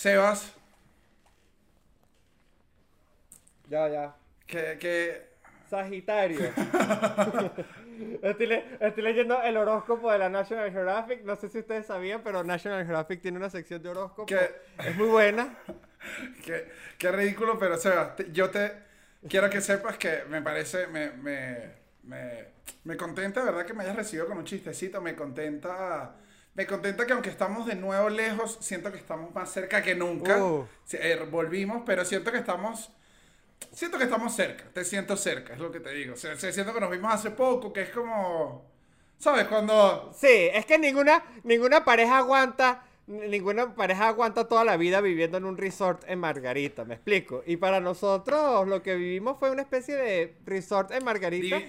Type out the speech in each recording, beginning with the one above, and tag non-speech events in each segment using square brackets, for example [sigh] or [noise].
Sebas, Ya, ya. que, que Sagitario. [laughs] estoy, le- estoy leyendo el horóscopo de la National Geographic. No sé si ustedes sabían, pero National Geographic tiene una sección de horóscopo. ¿Qué? Es muy buena. [laughs] Qué, qué ridículo, pero Sebas, te- yo te quiero que sepas que me parece, me, me, me, me contenta, ¿verdad? Que me hayas recibido con un chistecito, me contenta, me contenta que aunque estamos de nuevo lejos, siento que estamos más cerca que nunca. Uh. Eh, volvimos, pero siento que estamos, siento que estamos cerca, te siento cerca, es lo que te digo. O sea, se- siento que nos vimos hace poco, que es como, ¿sabes? Cuando... Sí, es que ninguna, ninguna pareja aguanta. Ninguna pareja aguanta toda la vida viviendo en un resort en Margarita, me explico. Y para nosotros lo que vivimos fue una especie de resort en Margarita,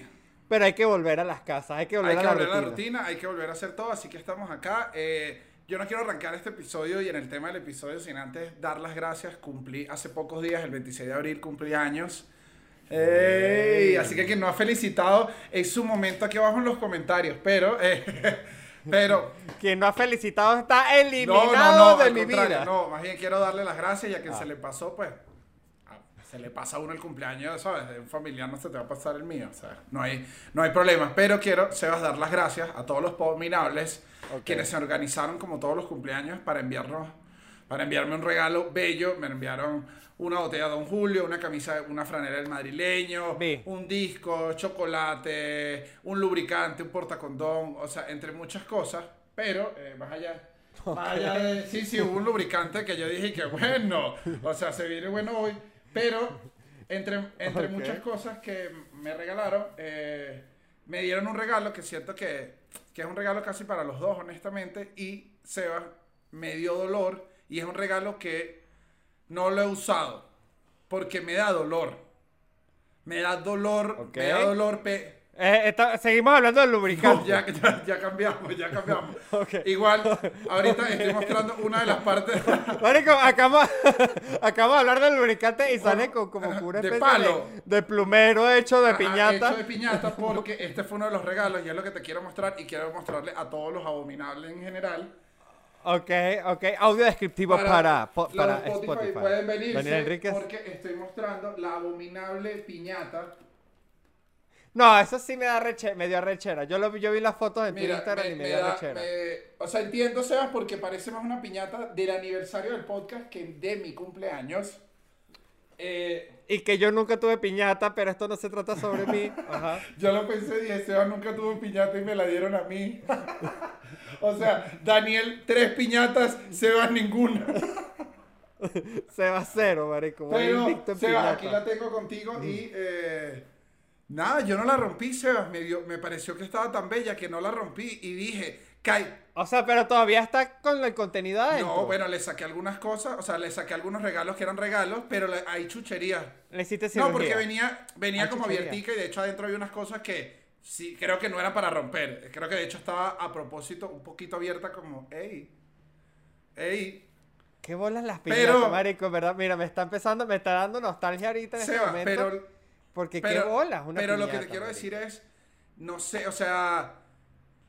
pero hay que volver a las casas, hay que volver, Hay que a, la volver a la rutina. hay que volver a hacer todo, así que estamos acá. Eh, yo no quiero arrancar este episodio y en el tema del episodio sin antes dar las gracias. Cumplí hace pocos días, el 26 de abril, cumplí años. ¡Ey! Así que quien no ha felicitado, es su momento aquí abajo en los comentarios. Pero, eh, [laughs] pero, Quien no ha felicitado está no, eliminado no, no, de al mi vida. no, más bien quiero darle las gracias y a quien Ah. se le pasó, pues, se le pasa a uno el cumpleaños, ¿sabes? De un familiar no se te va a pasar el mío, o sea, no hay, no hay problema. Pero quiero, Sebas, dar las gracias a todos los abominables Ok. quienes se organizaron como todos los cumpleaños para enviarnos, para enviarme un regalo bello. Me enviaron una botella de Don Julio, una camisa, una franela del madrileño, un disco, chocolate, un lubricante, un portacondón, o sea, entre muchas cosas. Pero, eh, más allá. Más allá de- sí, sí, hubo un lubricante que yo dije que bueno, o sea, se viene bueno hoy, pero entre, entre muchas cosas que me regalaron, eh, me dieron un regalo que siento que, que es un regalo casi para los dos, honestamente, y Seba me dio dolor y es un regalo que no lo he usado porque me da dolor. Me da dolor, me da dolor, pe- Eh, está- seguimos hablando del lubricante. no, ya, ya, ya cambiamos, ya cambiamos. [laughs] Ok. Igual, ahorita estoy mostrando una de las partes [laughs] Marico, acabamos, [laughs] acabamos de hablar del lubricante y sale con como una de palo. de, de plumero hecho de Ajá, piñata. hecho de piñata porque este fue uno de los regalos y es lo que te quiero mostrar y quiero mostrarle a todos los abominables en general. Ok, ok. Audio descriptivo para, los para Spotify, Spotify. pueden venirse Daniel porque estoy mostrando la abominable piñata. No, eso sí me da reche, me dio rechera. Yo, lo, vi- yo vi las fotos en Mira, Instagram me- y me, me dio da- rechera. me- o sea, entiendo, Sebas, porque parece más una piñata del aniversario del podcast que de mi cumpleaños. Eh, Y que yo nunca tuve piñata, pero esto no se trata sobre mí. [laughs] Ajá. Yo lo pensé y dije, Sebas nunca tuvo piñata y me la dieron a mí. [laughs] o sea, Daniel, tres piñatas, Sebas ninguna. Se va a cero, marico. Pero, Sebas, aquí la tengo contigo y eh, nada, yo no la rompí, Sebas. Me, dio, me pareció que estaba tan bella que no la rompí y dije, Kai. O sea, pero todavía está con el contenido adentro. No, bueno, le saqué algunas cosas, o sea, le saqué algunos regalos que eran regalos, pero le- hay chucherías. Le hiciste No, cirugía. porque venía, venía Hay como chuchería. abiertica y de hecho adentro había unas cosas que sí, creo que no eran para romper. Creo que de hecho estaba a propósito un poquito abierta como, hey, hey, ¿Qué bolas las piñatas, Pero- marico? ¿Verdad? Mira, me está empezando, me está dando nostalgia ahorita en este Sebas, momento. pero, porque pero, qué bolas una pero lo que te quiero marico. decir es, no sé, o sea,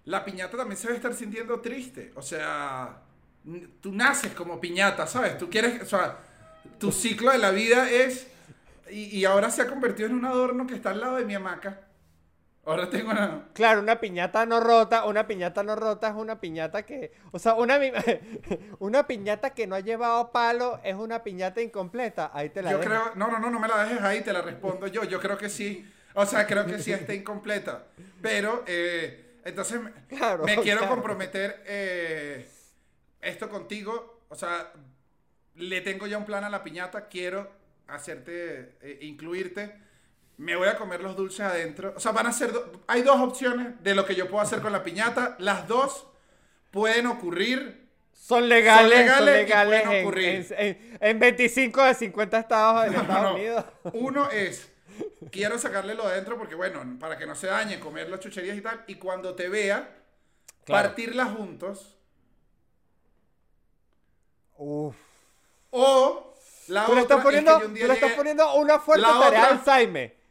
la piñata también se debe estar sintiendo triste. O sea, tú naces como piñata, ¿sabes? Tú quieres, o sea, tu ciclo de la vida es, y, y ahora se ha convertido en un adorno que está al lado de mi hamaca. Ahora tengo una... Claro, una piñata no rota, una piñata no rota es una piñata que, o sea, una, [laughs] una piñata que no ha llevado palo es una piñata incompleta. Ahí te la Yo dejo. creo, no, no, no, no me la dejes ahí, te la respondo yo. Yo creo que sí. O sea, creo que sí está incompleta. Pero, eh, entonces, me- [laughs] Claro, me quiero claro. comprometer eh, esto contigo. O sea, le tengo ya un plan a la piñata. Quiero hacerte, eh, incluirte. Me voy a comer los dulces adentro. O sea, van a ser, do- hay dos opciones de lo que yo puedo hacer con la piñata. Las dos pueden ocurrir. Son legales, son legales pueden en, ocurrir. en- en- en 25 de 50 estados de No, Estados no. Unidos. Uno [laughs] es, quiero sacarle lo de adentro porque, bueno, para que no se dañe, comer las chucherías y tal. Y cuando te vea, Claro. partirlas juntos. Uf. O la Tú le otra estás poniendo, es que yo un día tú le estás poniendo una fuerte La tarea otra- al Alzheimer.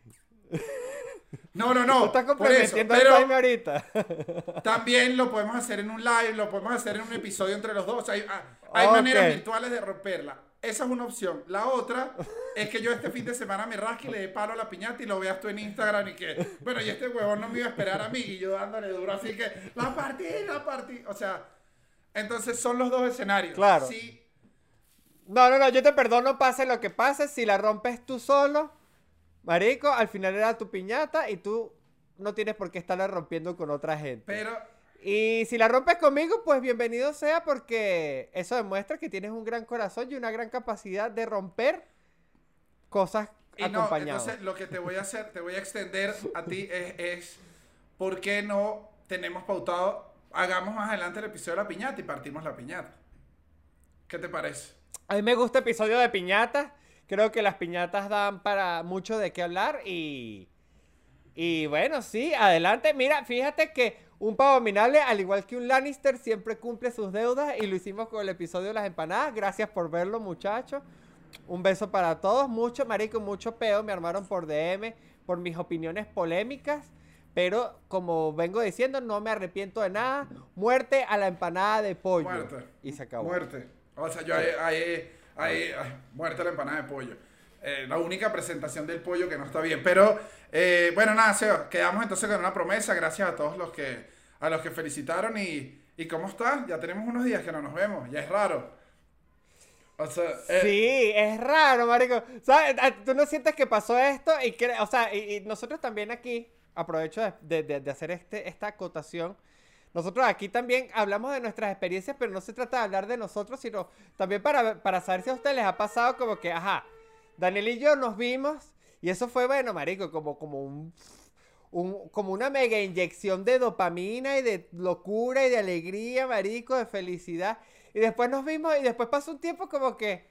No, no, no. estás eso, comprometiendo al pero Jaime ahorita. [laughs] también lo podemos hacer en un live, lo podemos hacer en un episodio entre los dos. Hay, ah, hay maneras virtuales de romperla. Esa es una opción. La otra es que yo este fin de semana me rasque y le dé palo a la piñata y lo veas tú en Instagram y que, bueno, y este huevón no me iba a esperar a mí y yo dándole duro así que, la partí, la partí. O sea, entonces son los dos escenarios. Claro. Sí, No, no, no, yo te perdono, pase lo que pase. Si la rompes tú solo, marico, al final era tu piñata y tú no tienes por qué estarla rompiendo con otra gente. pero Y si la rompes conmigo, pues bienvenido sea porque eso demuestra que tienes un gran corazón y una gran capacidad de romper cosas Y no, entonces lo que te voy a hacer, te voy a extender a ti es, es ¿por qué no tenemos pautado, hagamos más adelante el episodio de la piñata y partimos la piñata? ¿Qué te parece? A mí me gusta episodio de piñatas. Creo que las piñatas dan para mucho de qué hablar y... Y bueno, sí, adelante. Mira, fíjate que un pavo abominable, al igual que un Lannister, siempre cumple sus deudas y lo hicimos con el episodio de las empanadas. Gracias por verlo, muchachos. Un beso para todos. Mucho, marico, mucho peo. Me armaron por DM por mis opiniones polémicas. Pero como vengo diciendo, no me arrepiento de nada. Muerte a la empanada de pollo. Muerte. Y se acabó. Muerte. O sea, yo ahí, ahí, ahí- ay, muerte la empanada de pollo. Eh, la única presentación del pollo que no está bien. Pero, eh, bueno, nada, Seba, quedamos entonces con una promesa. Gracias a todos los que, a los que felicitaron. Y, ¿y cómo está? Ya tenemos unos días que no nos vemos. Ya es raro. O sea, eh, Sí, es raro, marico. ¿Sabes? Ah, ¿Tú no sientes que pasó esto? Y que, o sea, y, y nosotros también aquí, aprovecho de- de- de hacer este, esta acotación. Nosotros aquí también hablamos de nuestras experiencias, pero no se trata de hablar de nosotros, sino también para, para saber si a ustedes les ha pasado como que, ajá, Daniel y yo nos vimos y eso fue, bueno, marico, como, como un, un- como una mega inyección de dopamina y de locura y de alegría, marico, de felicidad. Y después nos vimos y después pasó un tiempo como que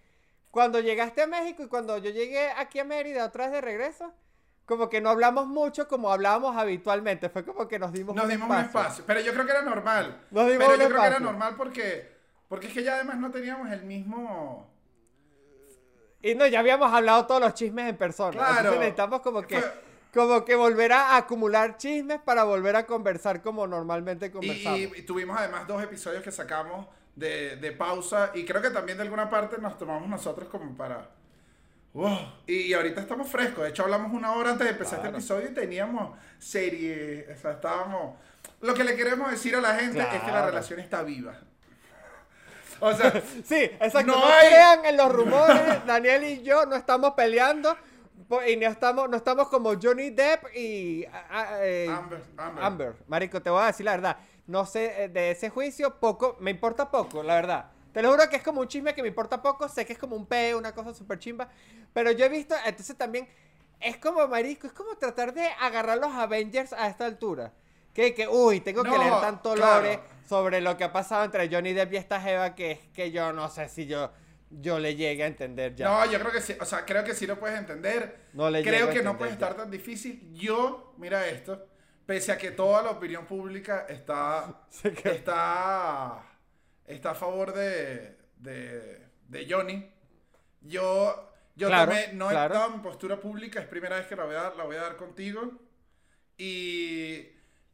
cuando llegaste a México y cuando yo llegué aquí a Mérida otra vez de regreso, como que no hablamos mucho como hablábamos habitualmente. Fue como que nos dimos Nos un dimos espacio. un espacio. Pero yo creo que era normal. Nos dimos pero un yo creo que era espacio. normal porque, porque es que ya además no teníamos el mismo. Y no, ya habíamos hablado todos los chismes en persona. Claro. Entonces necesitamos como que, Fue- como que volver a acumular chismes para volver a conversar como normalmente conversamos. y- y tuvimos además dos episodios que sacamos de, de pausa. Y creo que también de alguna parte nos tomamos nosotros como para. Wow. Y, y ahorita estamos frescos. De hecho, hablamos una hora antes de empezar Claro. este episodio y teníamos serie. O sea, estábamos. Lo que le queremos decir a la gente es que la Claro. relación está viva. O sea, [laughs] Sí, exacto. No No, hay- crean en los rumores. Daniel y yo no estamos peleando. Y no estamos, no estamos como Johnny Depp y ah, ah, eh, Amber, Amber. Amber. Marico, te voy a decir la verdad. No sé, eh, de ese juicio, poco, me importa poco, la verdad. Te lo juro que es como un chisme que me importa poco. Sé que es como un peo, una cosa súper chimba. Pero yo he visto, entonces también, es como, marico, es como tratar de agarrar los Avengers a esta altura. Que, que uy, tengo que No, leer tanto claro. lore sobre lo que ha pasado entre Johnny Depp y esta Jeva que es que yo no sé si yo, yo le llegue a entender ya. No, yo creo que sí, o sea, creo que sí lo puedes entender. No le creo que no puede ya. estar tan difícil. Yo, mira esto, pese a que toda la opinión pública está, [laughs] está, está a favor de, de, de Johnny, yo, yo Claro, tomé, no claro. he dado mi postura pública, es primera vez que la voy a dar, la voy a dar contigo. Y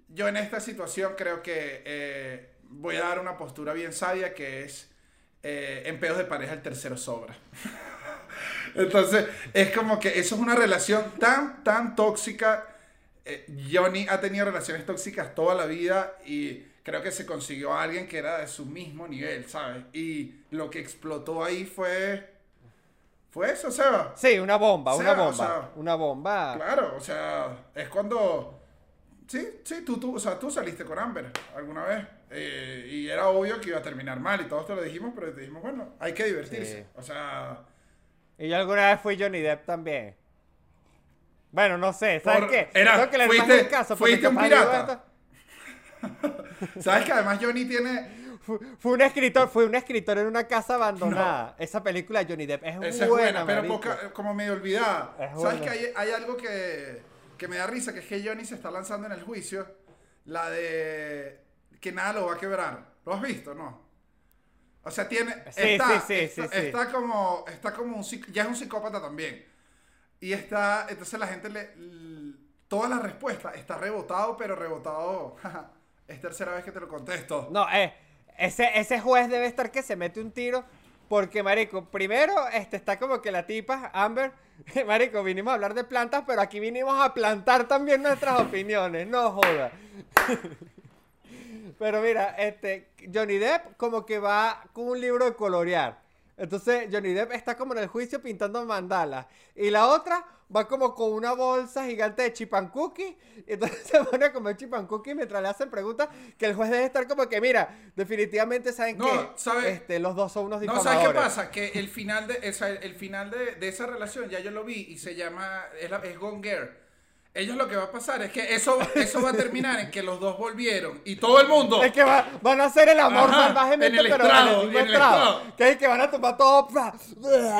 yo en esta situación creo que eh, voy a dar una postura bien sabia que es eh, en pedos de pareja el tercero sobra. [laughs] Entonces, es como que eso es una relación tan, tan tóxica. Eh, Johnny ha tenido relaciones tóxicas toda la vida y creo que se consiguió a alguien que era de su mismo nivel, ¿sabes? Y lo que explotó ahí fue... Fue eso, Seba. Sí, una bomba, O una sea, o bomba. sea, una bomba. Claro, o sea, es cuando... Sí, sí, tú, tú, o sea, tú saliste con Amber alguna vez eh, y era obvio que iba a terminar mal y todos te lo dijimos, pero te dijimos, bueno, hay que divertirse. Sí. O sea, Y yo alguna vez fui Johnny Depp también. Bueno, no sé, ¿sabes Por- qué? era- Tengo que más fuiste- caso, fuiste un pirata. [laughs] [laughs] ¿sabes que además Johnny tiene... Fu- Fue un escritor, fue un escritor en una casa abandonada. Esa película de Johnny Depp es Esa es buena, buena, pero poca- como medio olvidada. Es ¿Sabes buena. que hay, hay algo que, que me da risa? Que es que Johnny se está lanzando en el juicio. La de que nada lo va a quebrar. ¿Lo has visto, no? O sea, tiene... Sí, está, sí, sí, está, está como... Está como un... Ya es un psicópata también. Y está... Entonces la gente le... l- toda la respuesta está rebotado, pero rebotado. [laughs] es tercera vez que te lo contesto. No, eh, ese, ese juez debe estar que se mete un tiro. Porque, marico, primero este, está como que la tipa, Amber, [laughs] marico, vinimos a hablar de plantas, pero aquí vinimos a plantar también nuestras [laughs] opiniones, no joda. [laughs] pero mira, este, Johnny Depp como que va con un libro de colorear. Entonces Johnny Depp está como en el juicio pintando mandalas. Y la otra va como con una bolsa gigante de chipancuki. Y entonces [laughs] se pone a comer chipancuki mientras le hacen preguntas que el juez debe estar como que, mira, definitivamente saben No, que ¿sabe? este, los dos son unos No, difamadores. ¿sabes qué pasa? Que el final de esa, el final de, de esa relación ya yo lo vi y se llama, es, la- es Gone Girl. Ellos lo que va a pasar es que eso, eso va a terminar en que los dos volvieron y todo el mundo... Es que va- van a hacer el amor Ajá, salvajemente, en el pero estrado, en el en el estrado. Que es que van a tomar todo.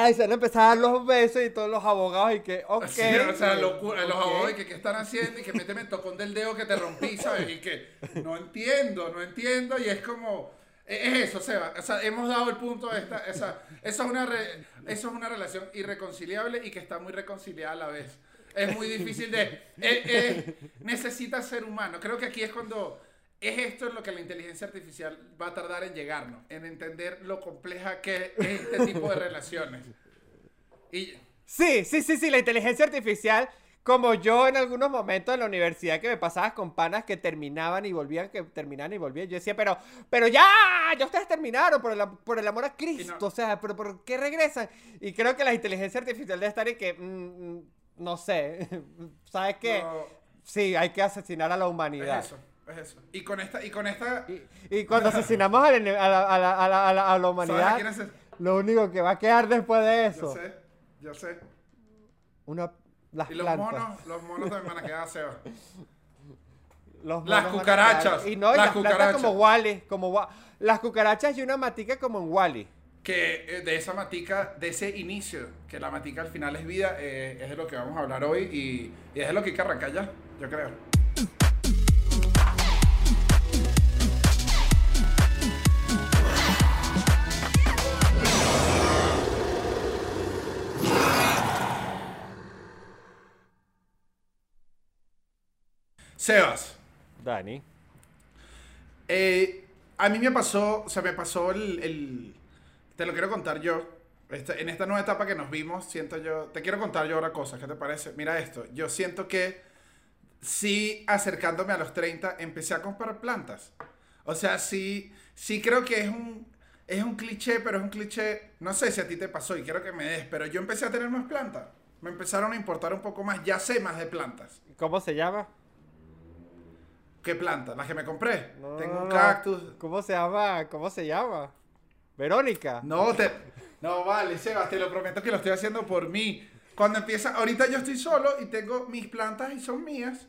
Y se van a empezar a dar los besos y todos los abogados y que, ok. Sí, o sea, locura, los ok. abogados y que qué están haciendo y que méteme el tocón del dedo que te rompí, ¿sabes? Y que no entiendo, no entiendo y es como es eso, Seba, o sea, hemos dado el punto de esta, esa, eso es una re- eso es una relación irreconciliable y que está muy reconciliada a la vez. Es muy difícil de eh, eh, necesita ser humano. Creo que aquí es cuando es esto en lo que la inteligencia artificial va a tardar en llegarnos, en entender lo compleja que es este tipo de relaciones. Y Sí, sí, sí, sí, la inteligencia artificial, como yo en algunos momentos en la universidad que me pasabas con panas que terminaban y volvían, que terminaban y volvían, yo decía, pero, pero ya, ya ustedes terminaron por el, por el amor a Cristo, no. o sea, pero ¿por qué regresan? Y creo que la inteligencia artificial debe estar y que, mm, mm, no sé, [laughs] ¿sabes qué? No. Sí, hay que asesinar a la es humanidad. eso, es eso. Y con esta y con esta Y, y cuando asesinamos a la, a la- a la- a la- a la- a la ¿Sabes a humanidad, es lo único que va a quedar después de Yo eso, sé, yo sé. una, las Y los plantas. monos, los monos también van a quedar Seba. Los Las cucarachas, Y no, y las cucarachas. como Wally, como las cucarachas y una matica como en Wally. Que eh, de esa matica, de ese inicio, que la matica al final es vida, eh, es de lo que vamos a hablar hoy y, y es de lo que hay que arrancar ya, yo creo. Sebas. Dani. Eh, a mí me pasó, o sea, me pasó el, el- te lo quiero contar yo. Este- en esta nueva etapa que nos vimos, siento yo, te quiero contar yo ahora cosas, ¿qué te parece? Mira esto, yo siento que sí, acercándome a los 30, empecé a comprar plantas. O sea, sí, sí creo que es un, es un cliché, pero es un cliché, no sé si a ti te pasó y quiero que me des, pero yo empecé a tener más plantas. Me empezaron a importar un poco más, ya sé más de plantas. ¿Cómo se llama? ¿Qué plantas? Las que me compré. No, Tengo no, un no. cactus, ¿Cómo se llama? ¿Cómo se llama? Verónica. No, te... no vale, Sebas, te lo prometo que lo estoy haciendo por mí. Cuando empieza, ahorita yo estoy solo y tengo mis plantas y son mías.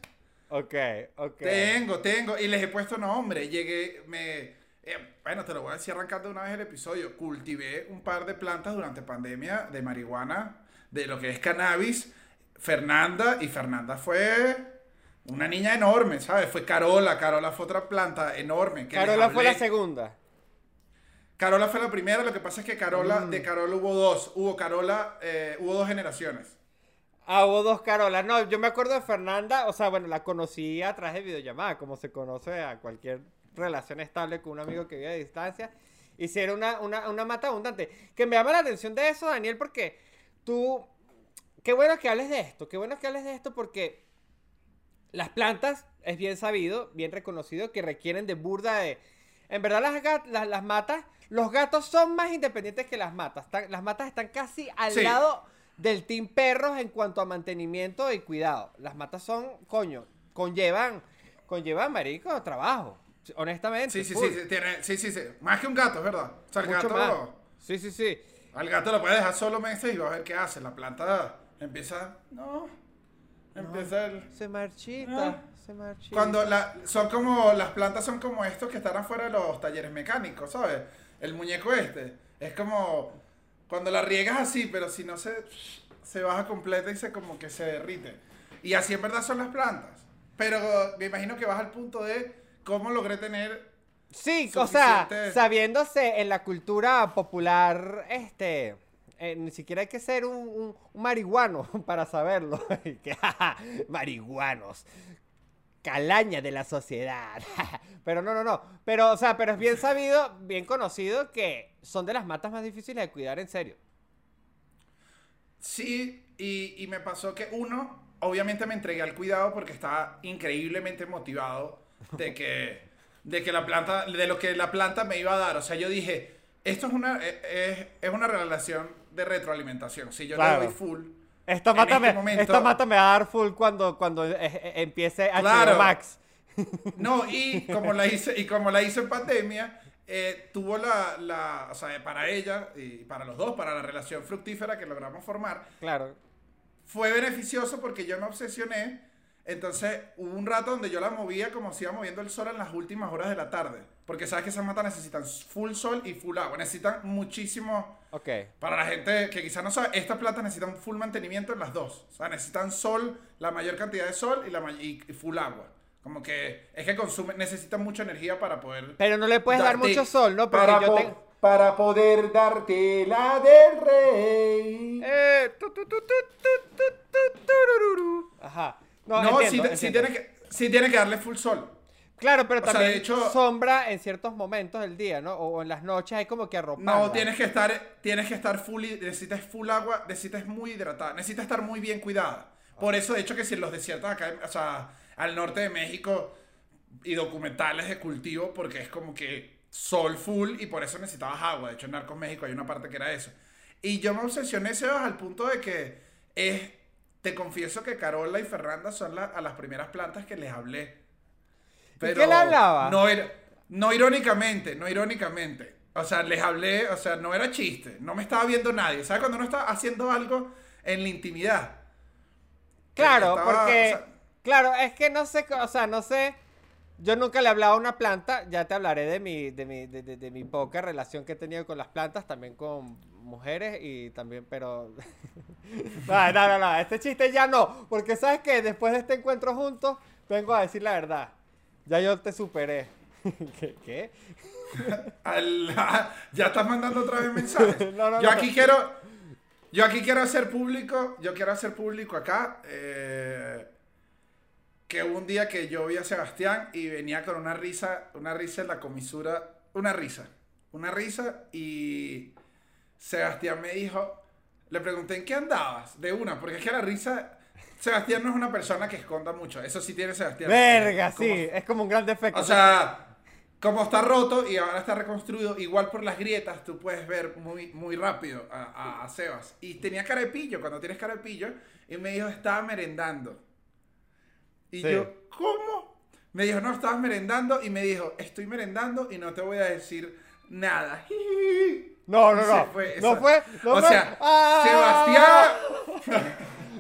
Ok, ok. Tengo, tengo, y les he puesto nombre. Llegué, me... eh, bueno, te lo voy a decir arrancando una vez el episodio. Cultivé un par de plantas durante pandemia de marihuana, de lo que es cannabis. Fernanda, y Fernanda fue una niña enorme, ¿sabes? Fue Carola, Carola fue otra planta enorme. que Carola fue la segunda. Carola fue la primera, lo que pasa es que Carola, Mm. de Carola hubo dos, hubo Carola, eh, hubo dos generaciones. Ah, hubo dos Carolas. No, yo me acuerdo de Fernanda, o sea, bueno, la conocí a través de videollamada, como se conoce a cualquier relación estable con un amigo que vive a distancia. Y si era una, una, una mata abundante. Que me llama la atención de eso, Daniel, porque tú. Qué bueno que hables de esto, qué bueno que hables de esto porque las plantas es bien sabido, bien reconocido que requieren de burda de. En verdad, las, las, las matas, los gatos son más independientes que las matas. Están- las matas están casi al Sí. lado del team perros en cuanto a mantenimiento y cuidado. Las matas son, coño, conllevan, conllevan, marico, trabajo. Honestamente. Sí, sí, full. sí, sí, tiene, sí, sí, sí. Más que un gato, es verdad. O sea, el Mucho gato, más. Sí, sí, sí. al gato lo puedes dejar solo meses y vas a ver qué hace. La planta empieza, no, empieza el... Se marchita, Ah. Se marchita. Cuando la, son como, las plantas son como estos que están afuera de los talleres mecánicos, ¿sabes? El muñeco este. Es como, cuando la riegas así, pero si no se, se baja completa y se como que se derrite. Y así en verdad son las plantas. Pero me imagino que vas al punto de cómo logré tener... Sí, o sea, sabiéndose en la cultura popular, este, eh, ni siquiera hay que ser un, un- un marihuano [laughs] para saberlo. [laughs] Que, [laughs] marihuanos. Calaña de la sociedad. [laughs] pero no, no, no. Pero, o sea, pero es bien sabido, bien conocido que son de las matas más difíciles de cuidar en serio. Sí, y, y me pasó que uno, obviamente me entregué al cuidado porque estaba increíblemente motivado de que, de que la planta, de lo que la planta me iba a dar. O sea, yo dije, esto es una, es, es una relación de retroalimentación. Si yo Claro. le doy full, Esta mata, este me, momento- esta mata me va a dar full cuando, cuando eh, eh, empiece a Claro. Max. [laughs] No, y como la hice, y como la hice en pandemia, eh, tuvo la, la, o sea, para ella y para los dos, para la relación fructífera que logramos formar, Claro. fue beneficioso porque yo me obsesioné. Entonces hubo un rato donde yo la movía como se iba moviendo el sol en las últimas horas de la tarde. Porque sabes que esas matas necesitan full sol y full agua. Necesitan muchísimo. Ok. Para la gente que quizás no sabe, estas plantas necesitan full mantenimiento en las dos. O sea, necesitan sol, la mayor cantidad de sol y, la y full agua. Como que es que consumen, necesitan mucha energía para poder. Pero no le puedes dar mucho sol, ¿no? Porque para, yo po tengo... para poder darte la del rey. Eh, tu, tu, tu, Ajá. No, no entiendo, si, entiendo. si tiene que, si tiene que darle full sol. Claro, pero o sea, también de hecho- sombra en ciertos momentos del día, ¿no? O en las noches hay como que arroparla. No, tienes que estar, tienes que estar full, necesitas full agua, necesitas muy hidratada, necesitas estar muy bien cuidada. Por eso, de hecho, que si en los desiertos acá, o sea, al norte de México y documentales de cultivo, porque es como que sol full y por eso necesitabas agua. De hecho, en Narcos México hay una parte que era eso. Y yo me obsesioné, Sebas, al punto de que es, te confieso que Carola y Fernanda son la- a las primeras plantas que les hablé. Qué le hablaba? No, no irónicamente, no irónicamente. O sea, les hablé, o sea, no era chiste. No me estaba viendo nadie. ¿Sabes cuando uno está haciendo algo en la intimidad? Claro, Estaba- porque... o sea- claro, es que no sé, o sea, no sé... Yo nunca le he hablado a una planta, ya te hablaré de mi, de mi, de, de- de mi poca relación que he tenido con las plantas, también con mujeres y también, pero... [laughs] no, no, no, no, este chiste ya no, porque sabes que después de este encuentro juntos, vengo a decir la verdad. Ya yo te superé. [laughs] ¿Qué? [laughs] Ya estás mandando otra vez mensajes. [laughs] No, no, yo no. aquí quiero, yo aquí quiero hacer público, yo quiero hacer público acá eh, que hubo un día que yo vi a Sebastián y venía con una risa, una risa en la comisura, una risa, una risa y Sebastián me dijo, le pregunté en qué andabas de una, porque es que la risa, Sebastián no es una persona que esconda mucho, eso sí tiene Sebastián. Verga, Como- sí, es como un gran defecto. o sea, como está roto y ahora está reconstruido, igual por las grietas tú puedes ver muy, muy rápido a, a- a Sebas. Y tenía cara de pillo, cuando tienes cara de pillo, y me dijo, estaba merendando. Y Sí. yo, ¿cómo? Me dijo, no, estabas merendando, y me dijo, estoy merendando y no te voy a decir nada. [laughs] no, no, no. fue, no fue, no o fue. sea, ¡Ah! Sebastián...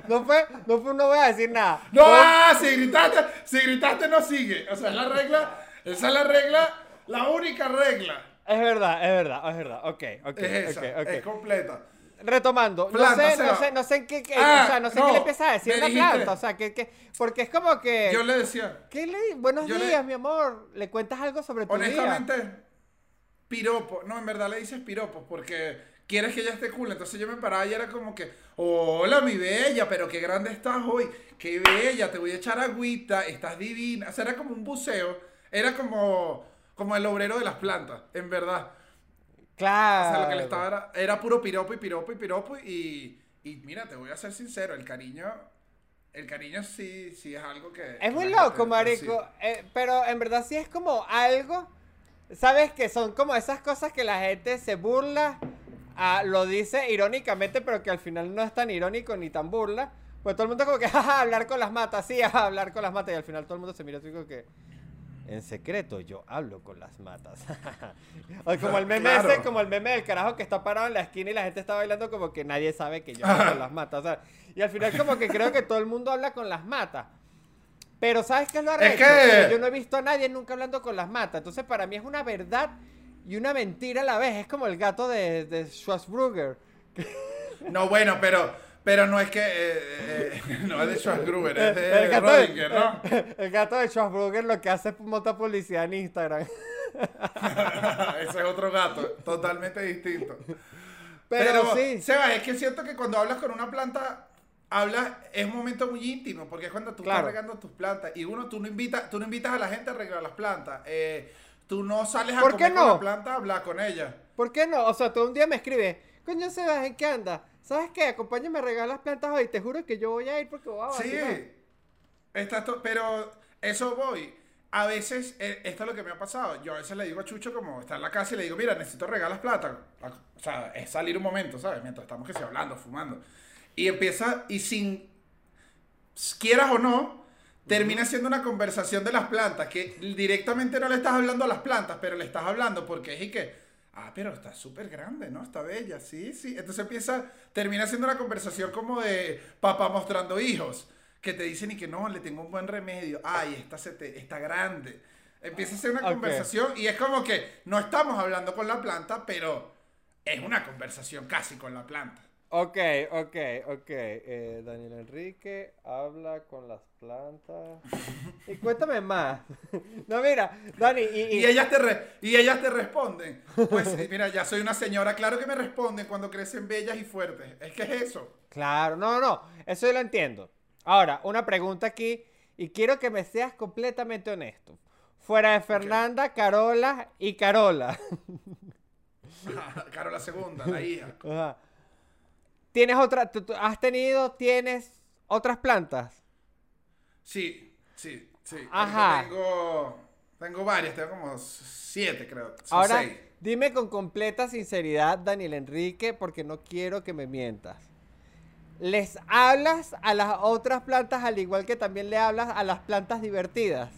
No fue, no fue, no voy a decir nada. No, Fue- ah, si gritaste, si gritaste no sigue. O sea, es la regla, esa es la regla, la única regla. Es verdad, es verdad, es verdad. Ok, ok, Es esa, ok, ok. es completa. Retomando, no sé, no sé, no sé en qué, qué- Ah, o sea, no sé no, qué le empieza a decir la dijiste. planta, o sea, que, que, porque es como que, Yo le decía, ¿qué le, buenos le- días, mi amor, le cuentas algo sobre tu día. honestamente, piropo. No, en verdad le dices piropo porque quieres que ella esté cool. Entonces yo me paraba y era como que, hola mi bella, pero qué grande estás hoy. Qué bella, te voy a echar agüita, estás divina. O sea, era como un buceo. Era como, como el obrero de las plantas, en verdad. Claro. O sea, lo que le estaba era, era puro piropo y piropo y piropo y, y mira, te voy a ser sincero, el cariño, el cariño sí, sí es algo que... Es muy loco, marico, eh, pero en verdad sí es como algo, ¿sabes? Que son como esas cosas que la gente se burla, ah, lo dice irónicamente, pero que al final no es tan irónico ni tan burla. Pues todo el mundo como que, [laughs] jaja, hablar con las matas, sí, ajá, hablar con las matas, y al final todo el mundo se mira así como que... En secreto yo hablo con las matas. [laughs] o como el meme Claro. ese, como el meme del carajo que está parado en la esquina y la gente está bailando como que nadie sabe que yo [laughs] hablo con las matas. o sea, y al final como que creo que todo el mundo habla con las matas. Pero ¿sabes qué es lo arrecho? que- yo no he visto a nadie nunca hablando con las matas. Entonces para mí es una verdad y una mentira a la vez. Es como el gato de, de Schwarzenegger. [laughs] No, bueno, pero, pero no es que... eh, eh, [laughs] no es de Schwarzenegger, es de el, gato Rodinger, ¿no? [laughs] el gato de Schwarzenegger lo que hace es montar publicidad en Instagram. Ese es otro gato, totalmente distinto. Pero, sí. Seba, es que siento que cuando hablas con una planta, hablas, es un momento muy íntimo, porque es cuando tú Claro. estás regando tus plantas. Y uno, tú no invitas, tú no invitas a la gente a regar las plantas. Eh, tú no sales a ¿Por qué comer con no? la planta a hablar con ella. ¿Por qué no? O sea, tú un día me escribes, coño Sebas, ¿en qué anda? ¿Sabes qué? Acompáñame a regar las plantas hoy. Te juro que yo voy a ir porque voy a Sí, vacilar". estás to- pero eso voy. A veces, eh, esto es lo que me ha pasado. Yo a veces le digo a Chucho, como está en la casa, y le digo, mira, necesito regar las plata. O sea, es salir un momento, ¿sabes? Mientras estamos que sí, hablando, fumando. Y empieza, y sin, quieras o no, termina siendo una conversación de las plantas, que directamente no le estás hablando a las plantas, pero le estás hablando porque es y que, ah, pero está súper grande, ¿no? Está bella, sí, sí. Entonces empieza, termina siendo una conversación como de papá mostrando hijos, que te dicen y que no, le tengo un buen remedio, ay, esta se te, está grande. Empieza a ser una conversación y es como que no estamos hablando con la planta, pero es una conversación casi con la planta. Ok, ok, ok. Eh, Daniel Enrique habla con las plantas. Y cuéntame más. [laughs] No, mira, Dani, y, y- Y ellas te, re- y ellas te responden. Pues mira, ya soy una señora, claro que me responden cuando crecen bellas y fuertes. Es que es eso. Claro, no, no, eso yo lo entiendo. Ahora, una pregunta aquí, y quiero que me seas completamente honesto. Fuera de Fernanda, Carola y Carola. Caro la segunda, la hija. Ajá. ¿Tienes otra, tú- tú has tenido, tienes otras plantas? Sí, sí, sí. Ajá. Tengo, tengo varias, tengo como siete, creo. Son Ahora, seis. dime con completa sinceridad, Daniel Enrique, porque no quiero que me mientas. ¿Les hablas a las otras plantas al igual que también le hablas a las plantas divertidas?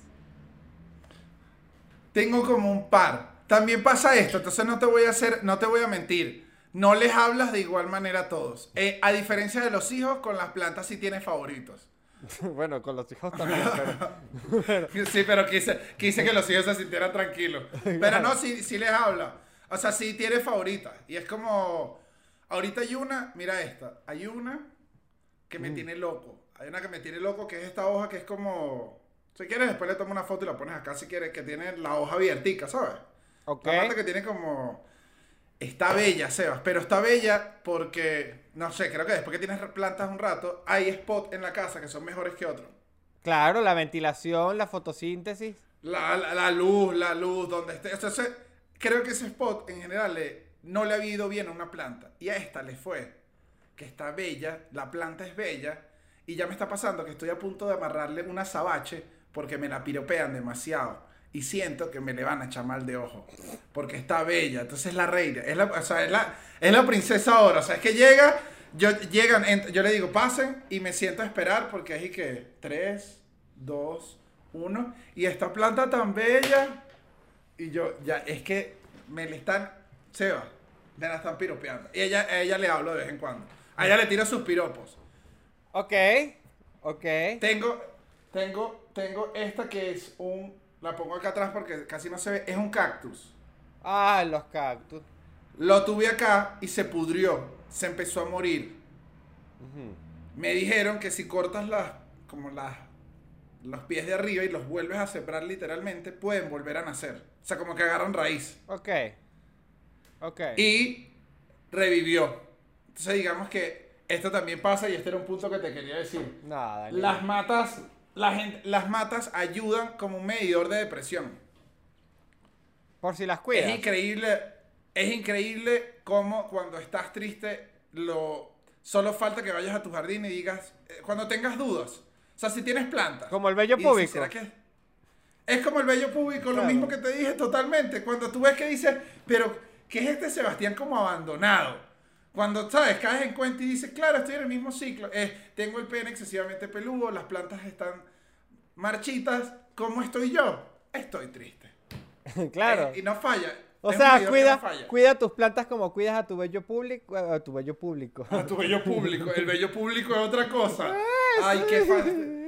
Tengo como un par. También pasa esto, entonces no te voy a hacer, no te voy a mentir. No les hablas de igual manera a todos. Eh, a diferencia de los hijos, con las plantas sí tienes favoritos. [laughs] bueno, con los hijos también, [laughs] pero... Sí, pero quise, quise que los hijos se sintieran tranquilos. [laughs] Pero no, sí, sí les habla. O sea, sí tiene favoritas. Y es como. Ahorita hay una, mira esta. Hay una que me tiene loco. Hay una que me tiene loco que es esta hoja que es como. Si quieres, después le tomo una foto y la pones acá si quieres, que tiene la hoja abiertica, ¿sabes? Ok. La que tiene como. Está bella, Sebas, pero está bella porque, no sé, creo que después que tienes plantas un rato, hay spots en la casa que son mejores que otros. Claro, la ventilación, la fotosíntesis. La, la, la luz, la luz, donde esté. Entonces, creo que ese spot en general le- no le había ido bien a una planta. Y a esta le fue. Que está bella, la planta es bella. Y ya me está pasando que estoy a punto de amarrarle una sabache porque me la piropean demasiado. Y siento que me le van a echar mal de ojo. Porque está bella. Entonces es la reina. Es la, o sea, es la, es la princesa ahora. O sea, es que llega. Yo, llegan, yo le digo, pasen y me siento a esperar porque es y que 3, 2, 1. Y esta planta tan bella. Y yo, ya, es que me le están. Seba, me la están piropeando. Y ella, a ella le hablo de vez en cuando. A ella le tiro sus piropos. Ok, ok. Tengo, tengo, tengo esta que es un. La pongo acá atrás porque casi no se ve. Es un cactus. Ah, los cactus. Lo tuve acá y se pudrió. Se empezó a morir. Me dijeron que si cortas las. Como las. Los pies de arriba y los vuelves a sembrar literalmente, pueden volver a nacer. O sea, como que agarran raíz. Ok. Ok. Y revivió. Entonces, digamos que esto también pasa y este era un punto que te quería decir. Nada. Las matas, la gente, las matas ayudan como un medidor de depresión. Por si las cuidas. Es increíble, es increíble cómo cuando estás triste, lo solo falta que vayas a tu jardín y digas, eh, cuando tengas dudas, o sea, si tienes plantas. Como el dices. ¿será que es como el vello público, lo mismo que te dije totalmente. Cuando tú ves que dices, pero ¿qué es este Sebastián como abandonado? Cuando, ¿sabes? Caes en cuenta y dices, claro, estoy en el mismo ciclo. Eh, tengo el pene excesivamente peludo, las plantas están marchitas. ¿Cómo estoy yo? Estoy triste. [laughs] claro. Eh, y no falla. o sea, cuida, no cuida tus plantas como cuidas a tu vello público. A tu vello público. A tu bello público. El bello público es otra cosa. [laughs] Ay, qué fácil.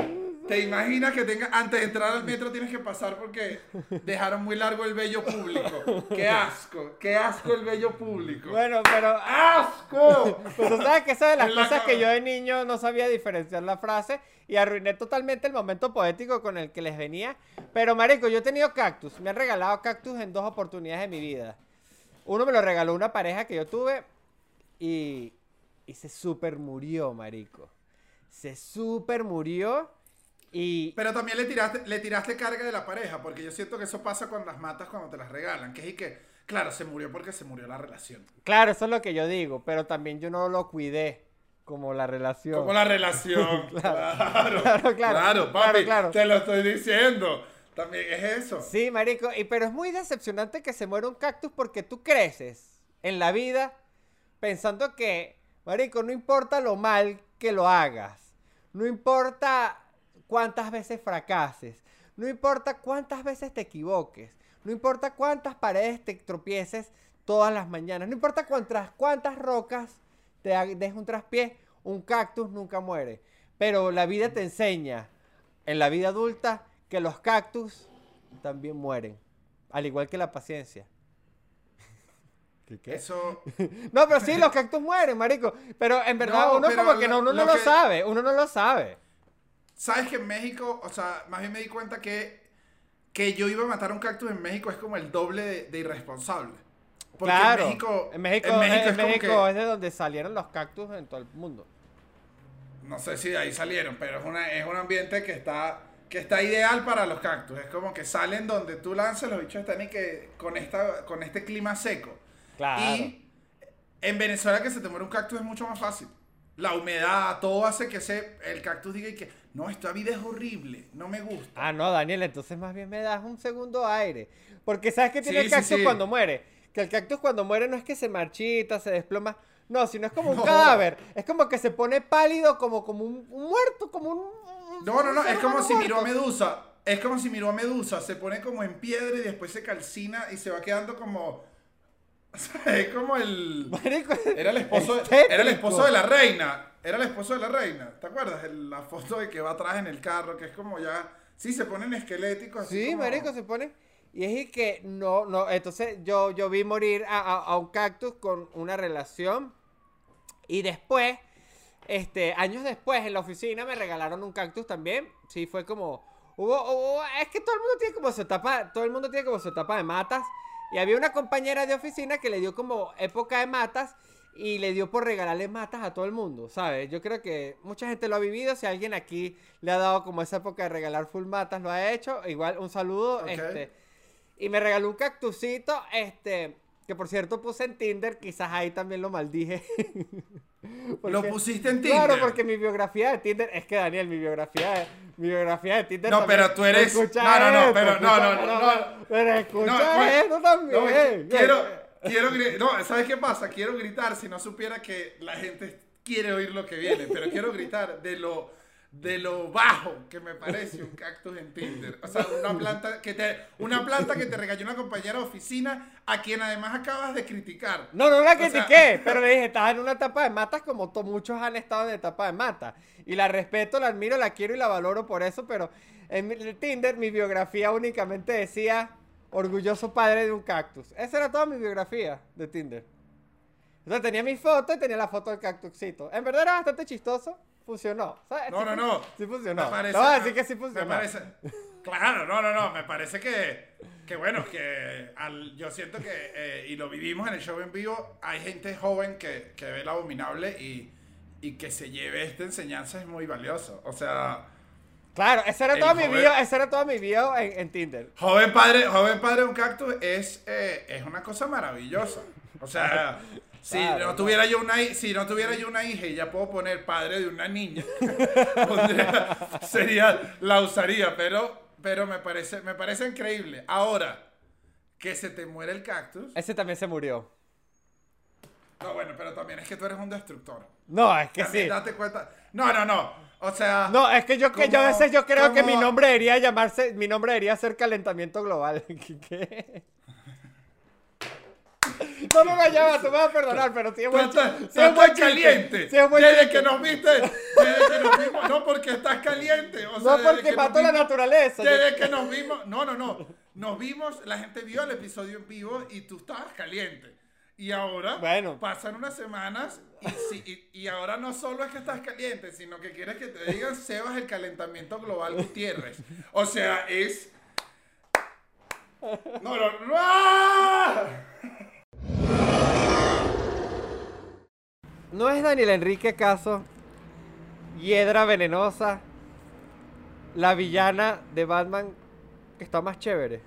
¿Te imaginas que tenga, antes de entrar al metro tienes que pasar porque dejaron muy largo el bello público? ¡Qué asco! ¡Qué asco el bello público! bueno, pero. ¡Asco! Pues tú sabes que esa de las En la cosas que yo de niño no sabía diferenciar la frase y arruiné totalmente el momento poético con el que les venía. Pero, marico, yo he tenido cactus. Me han regalado cactus en dos oportunidades de mi vida. Uno me lo regaló una pareja que yo tuve y, y se super murió, marico. Se super murió y... Pero también le tiraste, le tiraste carga de la pareja, porque yo siento que eso pasa cuando las matas cuando te las regalan, que es y que, claro, se murió porque se murió la relación. Claro, eso es lo que yo digo, pero también yo no lo cuidé como la relación. Como la relación. [laughs] claro, claro, Claro, claro, papi, claro, claro. te lo estoy diciendo. También es eso. Sí, marico, y, pero es muy decepcionante que se muera un cactus porque tú creces en la vida pensando que, marico, no importa lo mal que lo hagas, no importa cuántas veces fracases, no importa cuántas veces te equivoques, no importa cuántas paredes te tropieces todas las mañanas, no importa cuántas, cuántas rocas te des un traspié, un cactus nunca muere. Pero la vida te enseña, en la vida adulta, que los cactus también mueren. Al igual que la paciencia. [laughs] ¿Qué, qué? Eso, [laughs] No, pero sí, los cactus mueren, marico. Pero en verdad No, uno como que lo- no, uno lo no lo que- sabe, uno no lo sabe. ¿Sabes que en México, o sea, más bien me di cuenta que, que yo iba a matar un cactus en México es como el doble de, de irresponsable. Porque claro. en México, en México, en México en es como que- es de donde salieron los cactus en todo el mundo. No sé si de ahí salieron, pero es, una, es un ambiente que está, que está ideal para los cactus. Es como que salen donde tú lanzas, los bichos están y que con, esta, con este clima seco. Claro. Y en Venezuela que se te muere un cactus es mucho más fácil. La humedad, todo hace que ese, el cactus diga y que, no, esta vida es horrible, no me gusta. Ah, no, Daniel, entonces más bien me das un segundo aire. Porque ¿sabes qué tiene Sí, el cactus sí. cuando muere? Que el cactus cuando muere no es que se marchita, se desploma. No, sino es como un No. cadáver. Es como que se pone pálido, como, como un, un muerto, como un... un- No, no, no, es como si miró a. Medusa. Es como si miró a Medusa, se pone como en piedra y después se calcina y se va quedando como... O [laughs] sea, es como el... Marico, Era el esposo, es era el esposo de la reina. Era el esposo de la reina. ¿Te acuerdas? El- la foto de que va atrás en el carro, que es como ya. Sí, se ponen esqueléticos. así Sí, como- marico, se pone. Y es y que no, no, entonces yo, yo vi morir a, a- a un cactus con una relación. Y después, este, años después, en la oficina me regalaron un cactus también. Sí, fue como. Hubo, hubo- es que todo el mundo tiene como su etapa, todo el mundo tiene como su etapa de matas. Y había una compañera de oficina que le dio como época de matas y le dio por regalarle matas a todo el mundo, ¿sabes? Yo creo que mucha gente lo ha vivido. Si alguien aquí le ha dado como esa época de regalar full matas, lo ha hecho. Igual un saludo. Este, y me regaló un cactusito, este, que por cierto puse en Tinder, quizás ahí también lo maldije. [laughs] Lo pusiste en Tinder. Claro, porque mi biografía de Tinder, es que Daniel, mi biografía de, mi biografía de Tinder No, pero tú eres- no, no, no, esto, pero no, no, no, no. Pero escucha No, esto también. Quiero, quiero No, ¿sabes qué pasa? Quiero gritar si no supiera que la gente quiere oír lo que viene, pero quiero gritar de lo de lo bajo que me parece un cactus en Tinder. O sea, una planta que te una planta que te regaló una compañera de oficina a quien además acabas de criticar. No, no la O sea- critiqué, pero le dije, estás en una etapa de matas como muchos han estado en etapa de mata. Y la respeto, la admiro, la quiero y la valoro por eso, pero en mi- Tinder mi biografía únicamente decía orgulloso padre de un cactus. Esa era toda mi biografía de Tinder. Sea, tenía mi foto y tenía la foto del cactusito. En verdad era bastante chistoso. Funcionó. ¿sabes? No, no, no. Sí funcionó. Me parece- no, así que sí me funcionó. parece- claro, no, no, no. Me parece que, que bueno, que al- yo siento que, eh, y lo vivimos en el show en vivo, hay gente joven que, que ve el abominable y, y que se lleve esta enseñanza es muy valioso. O sea, Claro, esa era El toda mi bio, esa era toda mi en, en Tinder. joven padre, joven padre de un cactus es, eh, es una cosa maravillosa. O sea, [laughs] si Claro, no tuviera yo una si no tuviera yo una hija y ya puedo poner padre de una niña, [laughs] pondría- sería, la usaría, pero, pero me parece, me parece increíble. Ahora, que se te muere el cactus. Ese también se murió. No, bueno, pero también es que tú eres un destructor. No, es que También sí. date cuenta. No, no, no. O sea. No, es que yo, que yo a ¿Cómo- veces yo creo que mi nombre debería llamarse, mi nombre debería ser calentamiento global. [laughs] ¿Qué? No me vayas, tú me vas a perdonar, pero sí es buen estás, Sí es buen caliente. Sí es buen desde que nos viste, desde que nos vimos, no porque estás caliente. O sea, No, porque mató la naturaleza. Desde que nos vimos, no, no, no. Nos vimos, la gente vio el episodio en vivo y tú estabas caliente. Y ahora Bueno. pasan unas semanas y, si- y- y ahora no solo es que estás caliente, sino que quieres que te digan Sebas el calentamiento global Gutiérrez. O sea, es... No, no, no. ¿No es Daniel Enrique acaso Hiedra Venenosa la villana de Batman que está más chévere?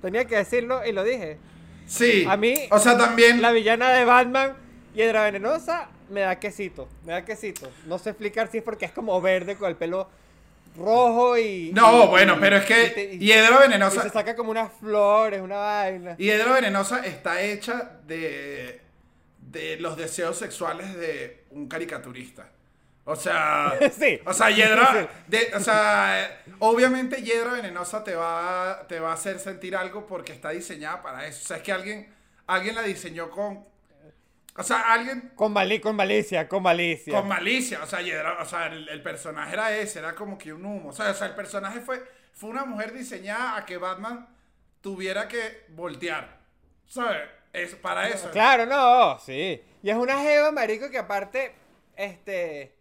Tenía que decirlo y lo dije. Sí. A mí, O sea, también. La villana de Batman, Hiedra Venenosa, me da quesito. Me da quesito. No sé explicar si es porque es como verde con el pelo rojo y. No, y- bueno, pero es que y- Hiedra Venenosa. se saca como unas flores, una vaina. Hiedra Venenosa está hecha de. De los deseos sexuales de un caricaturista. O sea. [laughs] Sí. O sea, Hiedra. de- o sea, obviamente Hiedra Venenosa te va, te va a hacer sentir algo porque está diseñada para eso. O sea, es que alguien, alguien la diseñó con. O sea, alguien Con, mali con malicia, con malicia. con malicia. O sea, Hiedra- o sea el, el personaje era ese, era como que un humo. O sea, o sea, el personaje fue, fue una mujer diseñada a que Batman tuviera que voltear. ¿Sabes? Es para eso. Claro, no, sí. Y es una jeva, marico, que aparte, este,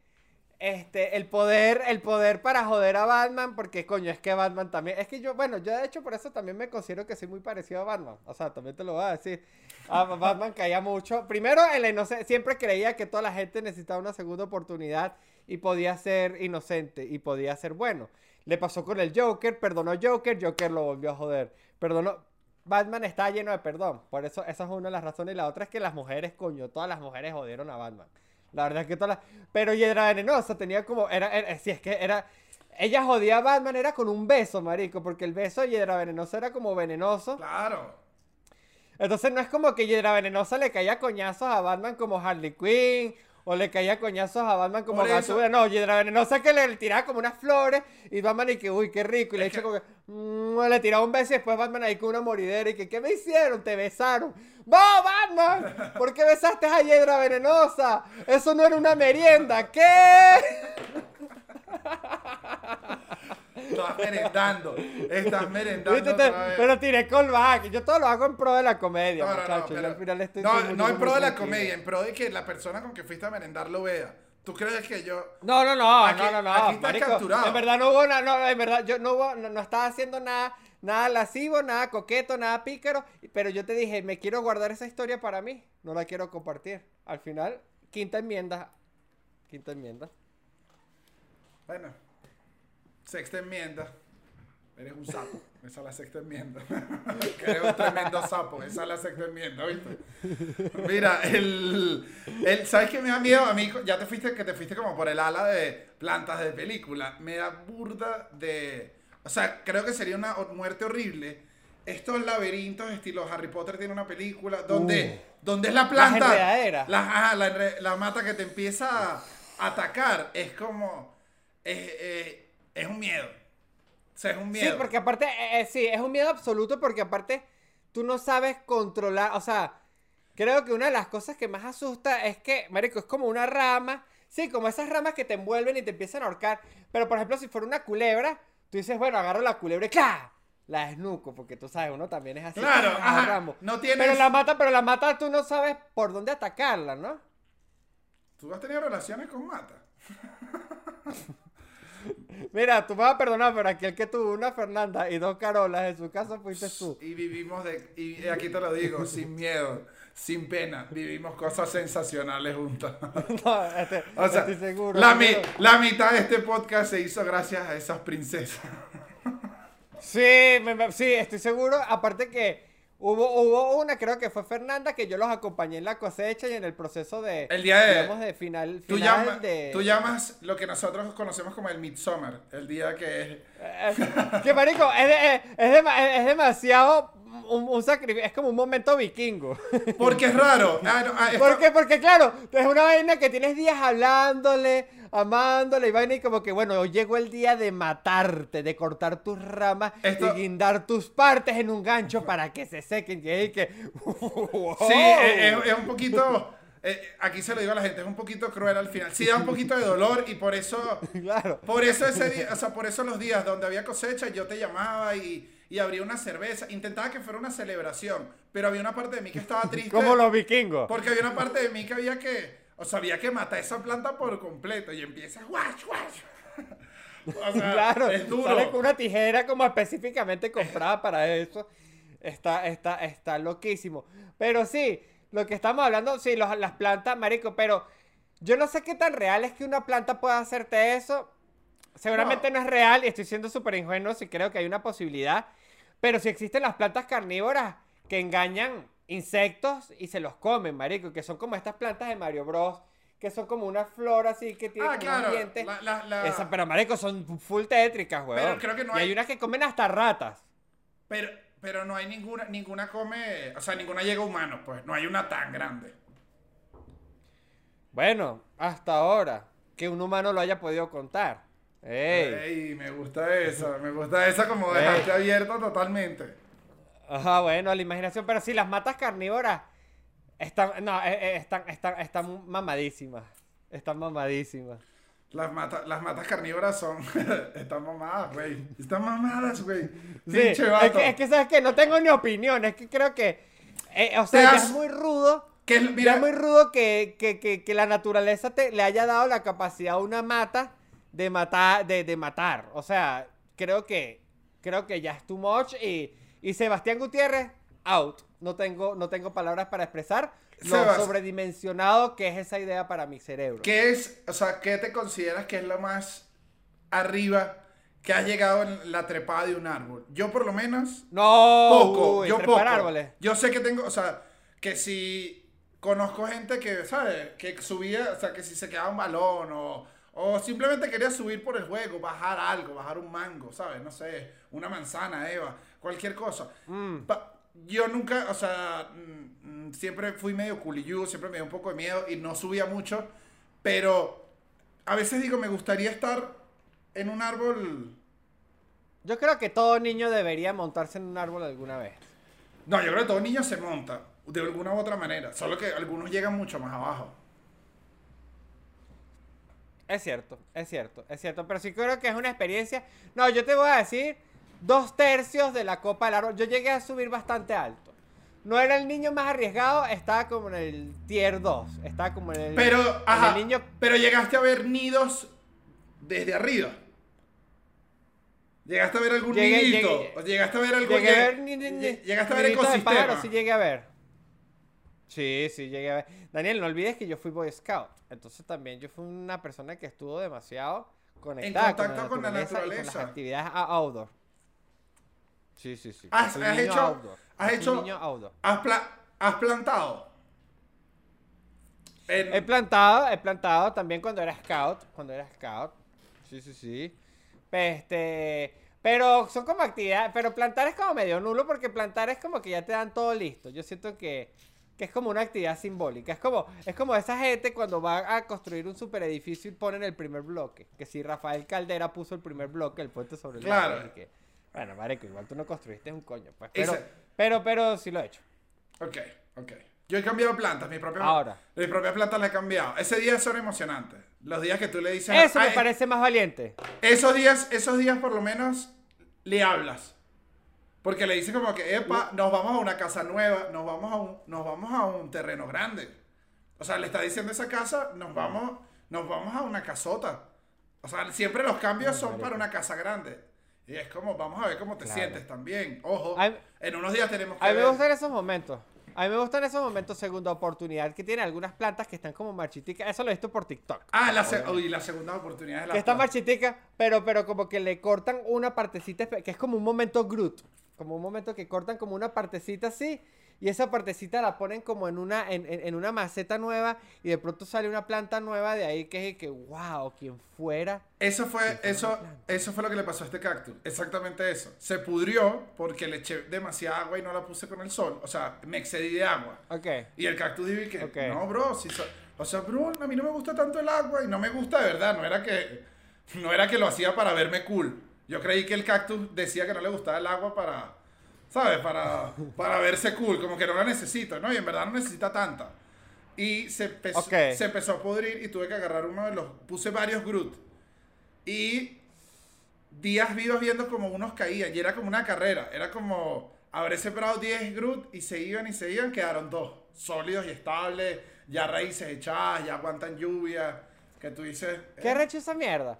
este, el poder, el poder para joder a Batman, porque coño, es que Batman también, es que yo, bueno, yo de hecho por eso también me considero que soy muy parecido a Batman. O sea, también te lo voy a decir. A [laughs] Batman caía mucho. Primero, en la inocencia, siempre creía que toda la gente necesitaba una segunda oportunidad y podía ser inocente y podía ser bueno. Le pasó con el Joker, perdonó Joker, Joker lo volvió a joder. Perdonó. Batman está lleno de perdón. Por eso, esa es una de las razones. Y la otra es que las mujeres, coño, todas las mujeres jodieron a Batman. La verdad es que todas las. Pero Hiedra Venenosa tenía como. Era, era- si es que era. Ella jodía a Batman, era con un beso, marico. Porque el beso de Hiedra Venenosa era como venenoso. Claro. Entonces no es como que Hiedra Venenosa le caía coñazos a Batman como Harley Quinn. O le caía coñazos a Batman como eso- Gatúbela. No, Hiedra Venenosa que le tiraba como unas flores. Y Batman y que, uy, qué rico. Y le echa que- como que, mm, le tiraba un beso y después Batman ahí con una moridera. Y que, ¿qué me hicieron? Te besaron. ¡No, Batman! ¿Por qué besaste a Hiedra Venenosa? Eso no era una merienda. ¿Qué? [laughs] Estás merendando. Estás merendando. Te- pero tiré callback. Yo todo lo hago en pro de la comedia, No, no, no, muchachos. Yo pero- al final estoy no, no en pro de la comedia, en pro de que la persona con que fuiste a merendar lo vea. ¿Tú crees que yo.? No, no, no, Aquí- no, no, no. aquí estás marico. capturado. En verdad no hubo nada, no, en verdad yo no hubo, no, no estaba haciendo nada, nada lascivo, nada coqueto, nada pícaro, pero yo te dije, me quiero guardar esa historia para mí, no la quiero compartir. Al final, quinta enmienda, quinta enmienda. Bueno, sexta enmienda. Eres un sapo. Esa es la sexta enmienda. [laughs] que eres un tremendo sapo. Esa es la sexta enmienda, ¿viste? Mira, el, el. ¿Sabes qué me da miedo? A mí, ya te fuiste, que te fuiste como por el ala de plantas de película. Me da burda de. O sea, creo que sería una muerte horrible. Estos laberintos estilo Harry Potter tiene una película donde, donde es la planta. La, la, enre- la mata que te empieza a atacar. Es como. Es, eh, es un miedo. O sea, es un miedo. Sí, porque aparte, eh, eh, sí, es un miedo absoluto porque aparte tú no sabes controlar, o sea, creo que una de las cosas que más asusta es que, marico, es como una rama, sí, como esas ramas que te envuelven y te empiezan a ahorcar, pero por ejemplo, si fuera una culebra, tú dices, bueno, agarro la culebra y ¡claro! La desnuco, porque tú sabes, uno también es así. Claro, ajá, Rambo. no tienes- Pero la mata, pero la mata tú no sabes por dónde atacarla, ¿no? ¿Tú has tenido relaciones con Mata? [laughs] Mira, tú me vas a perdonar, pero aquí el que tuvo una Fernanda y dos Carolas en su casa fuiste tú. Y vivimos de. Y aquí te lo digo, sin miedo, sin pena. Vivimos cosas sensacionales juntas. [laughs] No, este, O sea, estoy seguro. la, mi- la mitad de este podcast se hizo gracias a esas princesas. Sí, me- me- sí, estoy seguro. Aparte que hubo, hubo una, creo que fue Fernanda, que yo los acompañé en la cosecha y en el proceso de, El día de- digamos, de final, Tú, final llamas, de... tú llamas lo que nosotros conocemos como el Midsummer, el día que es. Eh, que marico, es, de- es, es demasiado un, un sacrificio, es como un momento vikingo. [laughs] Porque es raro. Ah, no, ah, esto- ¿Por qué? Porque claro, es una vaina que tienes días hablándole, amándole y vaina y como que bueno, hoy llegó el día de matarte, de cortar tus ramas Esto- y guindar tus partes en un gancho para que se sequen. Y que... [laughs] Sí, es, es- es un poquito. eh, aquí se lo digo a la gente, es un poquito cruel al final. Sí, da un poquito de dolor y por eso. [laughs] Claro. Por eso ese día, o sea, por eso los días donde había cosecha, yo te llamaba y, y abría una cerveza. Intentaba que fuera una celebración, pero había una parte de mí que estaba [laughs] triste. Como los vikingos. Porque había una parte de mí que había que, o sea, había que matar esa planta por completo y empieza guach, guach. [laughs] O sea, Claro, es duro. sale con una tijera como específicamente comprada para eso. Está, está, está loquísimo. Pero sí, lo que estamos hablando, sí, los- las plantas, marico, pero yo no sé qué tan real es que una planta pueda hacerte eso. Seguramente no, es real y estoy siendo súper ingenuo si creo que hay una posibilidad. Pero si existen las plantas carnívoras que engañan insectos y se los comen, marico, que son como estas plantas de Mario Bros. Que son como una flor así que tiene Ah, claro. dientes. la- la- la- Esa- pero marico, son full tétricas, weón. Pero creo que no y hay hay- unas que comen hasta ratas. Pero, pero no hay ninguna, ninguna come, o sea, ninguna llega a humanos, pues. No hay una tan grande. Bueno, hasta ahora, que un humano lo haya podido contar. Ey. Ey, me gusta eso, me gusta esa como Ey. dejarte abierto totalmente. Ajá, bueno, la imaginación. Pero sí, las matas carnívoras están, no, eh, eh, están, están, están mamadísimas. Están mamadísimas. Las, mata- las matas carnívoras son. [laughs] están mamadas, güey. Están mamadas, güey. Sí, es que, es que, ¿sabes qué? No tengo ni opinión. Es que creo que, eh, o sea, ya has- es muy rudo. Que es- Ya mira, es muy rudo que, que, que, que la naturaleza te, le haya dado la capacidad a una mata de matar, de, de matar. O sea, creo que, creo que ya es too much. Y, y Sebastián Gutiérrez, out. No tengo, no tengo palabras para expresar lo Sebas. sobredimensionado que es esa idea para mi cerebro. ¿qué es, o sea, qué te consideras que es lo más arriba que has llegado en la trepada de un árbol? Yo, por lo menos, No, poco, uy, yo poco. árboles. Yo sé que tengo, o sea, que si conozco gente que, ¿sabes? Que subía, o sea, que si se quedaba un balón o, o simplemente quería subir por el juego, bajar algo, bajar un mango, ¿sabes? No sé, una manzana, Eva, cualquier cosa. Mm. Yo nunca, o sea, mm, mm, siempre fui medio culillú, siempre me dio un poco de miedo y no subía mucho, pero a veces digo, me gustaría estar en un árbol. Yo creo que todo niño debería montarse en un árbol alguna vez. No, yo creo que todo niño se monta de alguna u otra manera, solo que algunos llegan mucho más abajo. Es cierto, es cierto, es cierto. Pero sí creo que es una experiencia. No, yo te voy a decir dos tercios de la copa del árbol. Yo llegué a subir bastante alto. No era el niño más arriesgado, estaba como en el tier 2. Estaba como en el. Pero, en ajá, el niño. pero llegaste a ver nidos desde arriba. ¿Llegaste a ver algún Llegué- nidito? llegué- ¿O llegaste a ver algo Llegué a lle- ver. ni- ni- ni- lle- Llegaste a ver ecosistema. sí llegué a ver. Sí, sí, llegué a ver. Daniel, no olvides que yo fui Boy Scout. Entonces también yo fui una persona que estuvo demasiado conectada contacto con la y con naturaleza. las actividades a- outdoor. Sí, sí, sí. Has- has hecho- outdoor. has hecho- niño outdoor. ¿Has, pla- has plantado? En- He plantado, he plantado también cuando era scout. Cuando era scout. Sí, sí, sí. Este. Pero son como actividades. Pero plantar es como medio nulo porque plantar es como que ya te dan todo listo. Yo siento que, que es como una actividad simbólica. Es como, es como esa gente cuando va a construir un super edificio y ponen el primer bloque. Que si Rafael Caldera puso el primer bloque, el puente sobre el Claro. y que, bueno, marico, igual tú no construiste un coño. Pues, pero, Ese- pero, pero sí lo he hecho. Ok, ok. Yo he cambiado plantas, mi propia, Ahora. mis propias plantas las he cambiado. Ese día son emocionantes. Los días que tú le dices... Eso me "Ay, parece más valiente. Esos días, esos días por lo menos le hablas. Porque le dices como que, epa, nos vamos a una casa nueva, nos vamos a un, nos vamos a un terreno grande. O sea, le está diciendo esa casa, nos vamos, nos vamos a una casota. O sea, siempre los cambios son para una casa grande. Y es como, vamos a ver cómo te Claro. sientes también. Ojo, Ay- en unos días tenemos que A mí me gustan esos momentos. A mí me gustan esos momentos, segunda oportunidad, que tiene algunas plantas que están como marchiticas. Eso lo he visto por TikTok. Ah, la, se- uy, la segunda oportunidad es la Que están marchiticas, pero, pero como que le cortan una partecita, que es como un momento Groot. Como un momento que cortan como una partecita así. Y esa partecita la ponen como en una, en, en- en una maceta nueva. Y de pronto sale una planta nueva de ahí que es que, wow, quien fuera. Eso fue, eso, eso fue lo que le pasó a este cactus. Exactamente eso. Se pudrió porque le eché demasiada agua y no la puse con el sol. O sea, me excedí de agua. Ok. Y el cactus dijo que, Ok. no, bro, si so- o sea, bro, a mí no me gusta tanto el agua y no me gusta de verdad. No era que, no era que lo hacía para verme cool. Yo creí que el cactus decía que no le gustaba el agua para, ¿sabes? Para, [laughs] para verse cool, como que no la necesito, ¿no? Y en verdad no necesita tanta. Y se empezó, Ok. se empezó a pudrir y tuve que agarrar uno de los, puse varios Groot. Y días vivos viendo como unos caían. Y era como una carrera. Era como habré sembrado 10 Groot y se iban y se iban. Quedaron dos. Sólidos y estables. Ya raíces echadas, ya aguantan lluvia. Que tú dices. ¿Qué eh, arrecho esa mierda?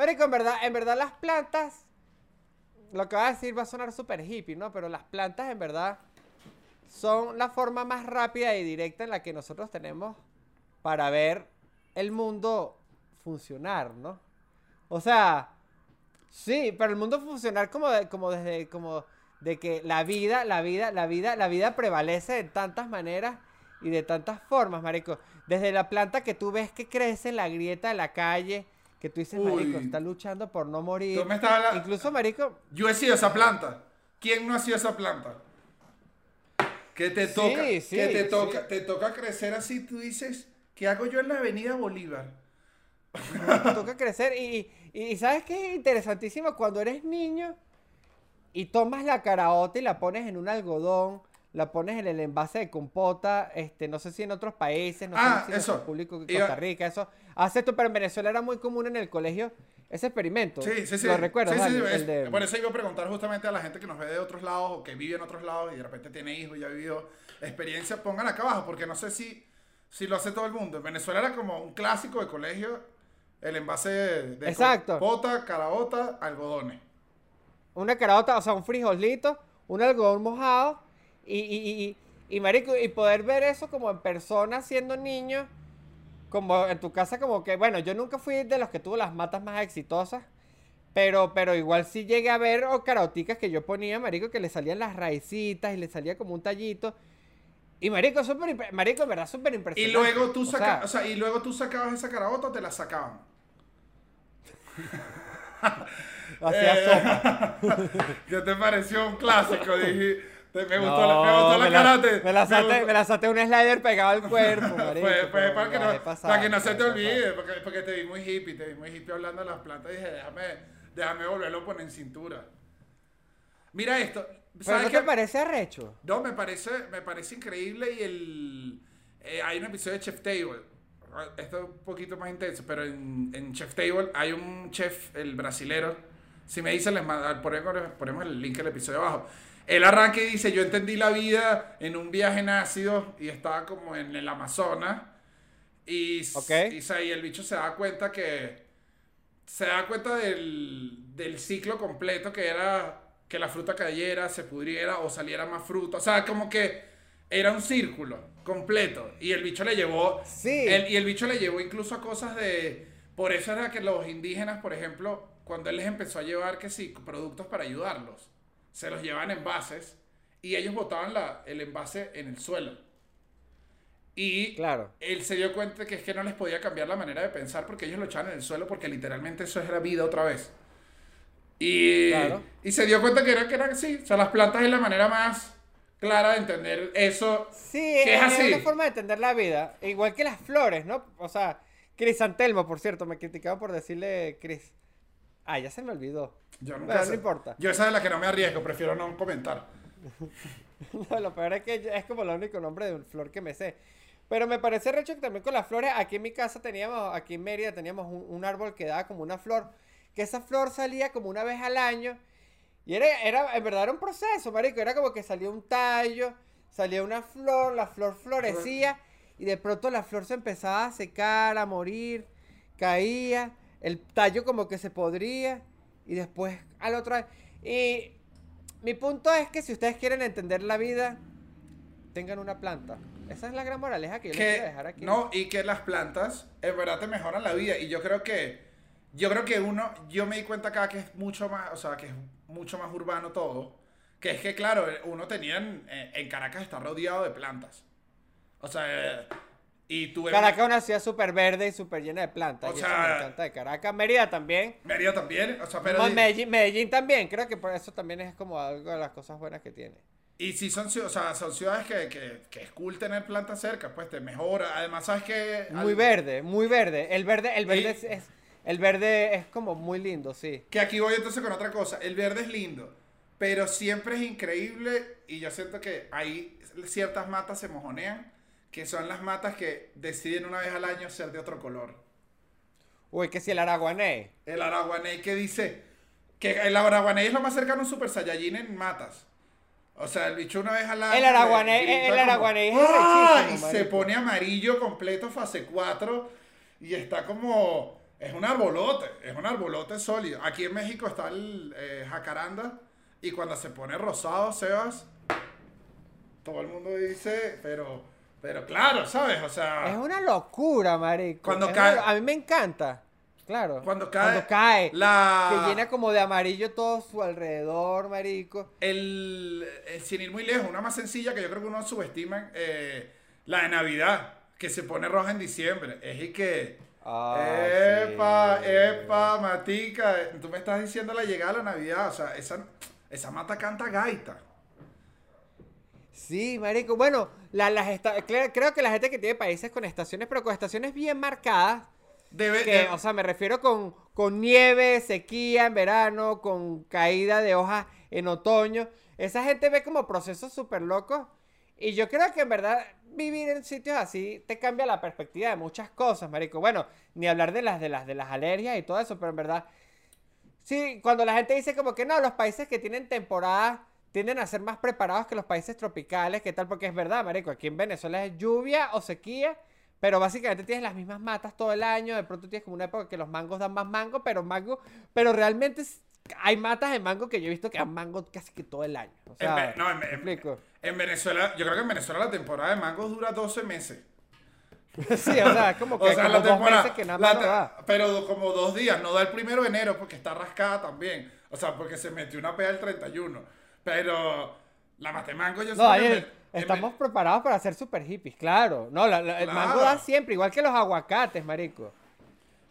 Marico, en verdad, en verdad las plantas, lo que va a decir va a sonar súper hippie, ¿no? Pero las plantas en verdad son la forma más rápida y directa en la que nosotros tenemos para ver el mundo funcionar, ¿no? O sea, sí, pero el mundo funcionar como, como desde, como de que la vida, la vida, la vida, la vida prevalece de tantas maneras y de tantas formas, marico. Desde la planta que tú ves que crece en la grieta de la calle, que tú dices, marico, está luchando por no morir. Tú me estás hablando- Incluso, marico, Yo he sido esa planta. ¿Quién no ha sido esa planta? Que te Sí, toca, sí, que te sí. toca, te toca crecer así, tú dices, ¿qué hago yo en la avenida Bolívar? te toca crecer. Y, y, y ¿sabes qué es interesantísimo? Cuando eres niño y tomas la caraota y la pones en un algodón, la pones en el envase de compota, este, no sé si en otros países, no Ah, sé si en eso. público Iba- Costa Rica, eso. Hace esto, pero en Venezuela era muy común en el colegio ese experimento. Sí, sí, sí. ¿Lo recuerdas? Sí, sí, sí, es- de- Por eso iba a preguntar justamente a la gente que nos ve de otros lados o que vive en otros lados y de repente tiene hijos y ha vivido experiencia, pongan acá abajo, porque no sé si, si lo hace todo el mundo. En Venezuela era como un clásico de colegio, el envase de, de Exacto. compota, caraota, algodones. una caraota, o sea, un frijolito, un algodón mojado y, y, y, y- y, marico, y poder ver eso como en persona siendo niño, como en tu casa, como que, bueno, yo nunca fui de los que tuvo las matas más exitosas, pero, pero igual sí llegué a ver o caroticas que yo ponía, marico, que le salían las raicitas y le salía como un tallito. Y marico, impre- marico, en verdad, súper Y impresionante. luego tú O sea, saca, o sea, y luego tú sacabas esa caraota o te la sacaban. [laughs] hacía Eh, sopa. [laughs] ¿Qué te pareció un clásico? Dije, me gustó, No, la, me gustó la me karate. Me la Me gustó- me la salté un slider pegado al cuerpo, [laughs] marico. Fue, fue para, que no, pasar, para que no se te olvide, porque, porque te vi muy hippie, te vi muy hippie hablando de las plantas. Dije, déjame, déjame volverlo a poner en cintura. Mira esto. ¿Pero ¿Sabes no qué? te parece arrecho? No, me parece, me parece increíble y el... eh, hay un episodio de Chef Table. Esto es un poquito más intenso, pero en, en Chef Table hay un chef, el brasilero. Si me dicen, les manda- ponemos, ponemos el link al episodio abajo. Él arranca y dice, yo entendí la vida en un viaje en ácido y estaba como en el Amazonas. Y, s- Ok. y, el bicho se da cuenta que... Se da cuenta del, del ciclo completo que era que la fruta cayera, se pudriera o saliera más fruta. O sea, como que era un círculo completo. Y el bicho le llevó... Sí. el- y el bicho le llevó incluso a cosas de... Por eso era que los indígenas, por ejemplo, cuando él les empezó a llevar que sí, productos para ayudarlos, se los llevaban en envases y ellos botaban la, el envase en el suelo. Y Claro. él se dio cuenta que es que no les podía cambiar la manera de pensar porque ellos lo echaban en el suelo porque literalmente eso era vida otra vez. Y, Claro. y se dio cuenta que era que era así. O sea, las plantas es la manera más clara de entender eso. Sí, que es es, así. una forma de entender la vida. Igual que las flores, ¿no? O sea, Crisantelmo, por cierto, me criticaban por decirle Cris. Ah, ya se me olvidó. Yo nunca sé. no importa. Yo esa es la que no me arriesgo, prefiero no comentar. [laughs] No, lo peor es que es como el único nombre de flor que me sé. Pero me parece recho que también con las flores, aquí en mi casa teníamos, aquí en Mérida teníamos un, un árbol que daba como una flor, que esa flor salía como una vez al año. Y era, era, en verdad era un proceso, marico. Era como que salía un tallo, salía una flor, la flor florecía y de pronto la flor se empezaba a secar, a morir, caía, el tallo como que se podría y después al otro. Y mi punto es que si ustedes quieren entender la vida, tengan una planta. Esa es la gran moraleja que yo les quiero que dejar aquí. no y que las plantas en verdad te mejoran la vida y yo creo que yo creo que uno yo me di cuenta acá que es mucho más o sea que es mucho más urbano todo que es que claro uno tenía en, en Caracas está rodeado de plantas o sea eh, y Caracas es una ciudad súper verde y súper llena de plantas. O y eso sea- me encanta de Caracas. Mérida también. Mérida también o sea pero Medellín, Medellín también. Creo que por eso también es como algo de las cosas buenas que tiene. y sí son ciu- o sea, son ciudades que, que, que es cool tener plantas cerca pues te mejora además sabes que Muy verde, muy verde. El verde, el verde Y- es, es- el verde es como muy lindo, sí. Que aquí voy entonces con otra cosa. El verde es lindo, pero siempre es increíble y yo siento que ahí ciertas matas se mojonean, que son las matas que deciden una vez al año ser de otro color. Uy, que si el araguané. El araguané que dice que el araguané es lo más cercano a un super saiyajin en matas. O sea, el bicho una vez al año. El araguané- el como, araguané es ¡Ah! Y se pone amarillo completo, fase 4. Y está como. Es un arbolote, es un arbolote sólido. Aquí en México está el eh, jacaranda. Y cuando se pone rosado, Sebas. todo el mundo dice, pero, pero claro, ¿sabes? O sea, Es una locura, marico. Cuando Es cae- una A mí me encanta. Claro. Cuando cae cae. la- Que llena como de amarillo todo su alrededor, marico. el, el- sin ir muy lejos, una más sencilla que yo creo que uno subestima, eh, la de Navidad, que se pone roja en diciembre. Es y que... Ah, epa, sí. epa, matica, tú me estás diciendo la llegada de la Navidad, o sea, esa, esa mata canta gaita. Sí, marico. Bueno, la- las esta- cre- creo que la gente que tiene países con estaciones, pero con estaciones bien marcadas, Debe, que, de- o sea, me refiero con, con nieve, sequía en verano, con caída de hojas en otoño. Esa gente ve como procesos súper locos. Y yo creo que en verdad vivir en sitios así te cambia la perspectiva de muchas cosas, marico. Bueno, ni hablar de las, de las, de las alergias y todo eso, pero en verdad Sí, cuando la gente dice como que no, los países que tienen temporada tienden a ser más preparados que los países tropicales, ¿qué tal? Porque es verdad, marico, aquí en Venezuela es lluvia o sequía, pero básicamente tienes las mismas matas todo el año, de pronto tienes como una época que los mangos dan más mango, pero mango, pero realmente es- hay matas de mango que yo he visto que dan mango casi que todo el año. O en, sea, no, en- ¿me en- explico? en Venezuela, yo creo que en Venezuela la temporada de mangos dura 12 meses. [laughs] sí, o sea, es como que [laughs] O sea, como la dos temporada. meses que nada más no te- da. Pero como dos días, no da el primero de enero porque está rascada también. O sea, porque se metió una pega el 31. Pero la matemango yo No, en estamos Ve- preparados para ser super hippies, claro. No, la- la- el mango da siempre, igual que los aguacates, marico.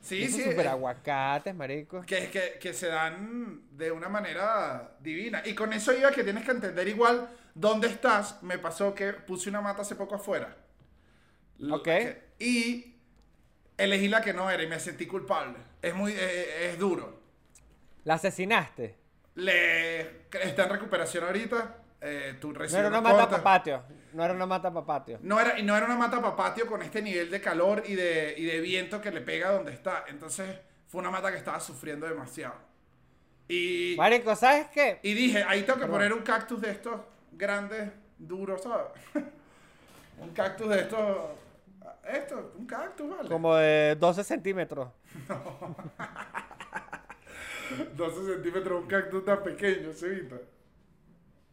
Sí, Esos sí. super eh, aguacates, marico. que, que, que se dan de una manera divina. Y con eso iba que tienes que entender igual dónde estás. Me pasó que puse una mata hace poco afuera. Ok. que- y elegí la que no era y me sentí culpable. Es muy, eh, es duro. La asesinaste. Le, está en recuperación ahorita. Eh, tú No era una mata para patio. No era una mata para patio. No era, no era una mata para patio con este nivel de calor y de, y de viento que le pega donde está. Entonces fue una mata que estaba sufriendo demasiado. Y, Marico, ¿sabes qué? y dije, ahí tengo que Perdón. poner un cactus de estos grandes, duros, ¿sabes? [laughs] un cactus de estos... Esto, un cactus, ¿vale? Como de 12 centímetros. [laughs] [laughs] 12 centímetros, un cactus tan pequeño, Cevita.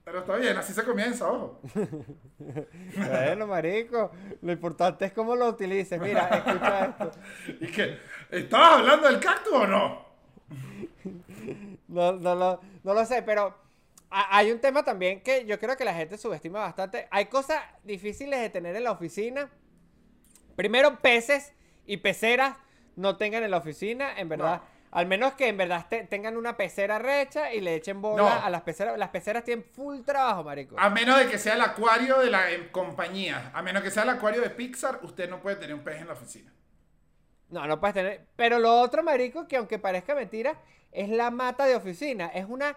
Pero está bien, así se comienza, ojo. Bueno, marico. Lo importante es cómo lo utilices. Mira, escucha esto. [laughs] ¿Y que ¿Estabas hablando del cactus o no? No, no, lo, no lo sé, pero ha- hay un tema también que yo creo que la gente subestima bastante. Hay cosas difíciles de tener en la oficina. Primero, peces y peceras no tengan en la oficina, en verdad. No. Al menos que en verdad te- tengan una pecera recha y le echen bola No. a las peceras. Las peceras tienen full trabajo, marico. A menos de que sea el acuario de la compañía. A menos que sea el acuario de Pixar, usted no puede tener un pez en la oficina. No, no puedes tener. Pero lo otro, marico, que aunque parezca mentira, es la mata de oficina. Es una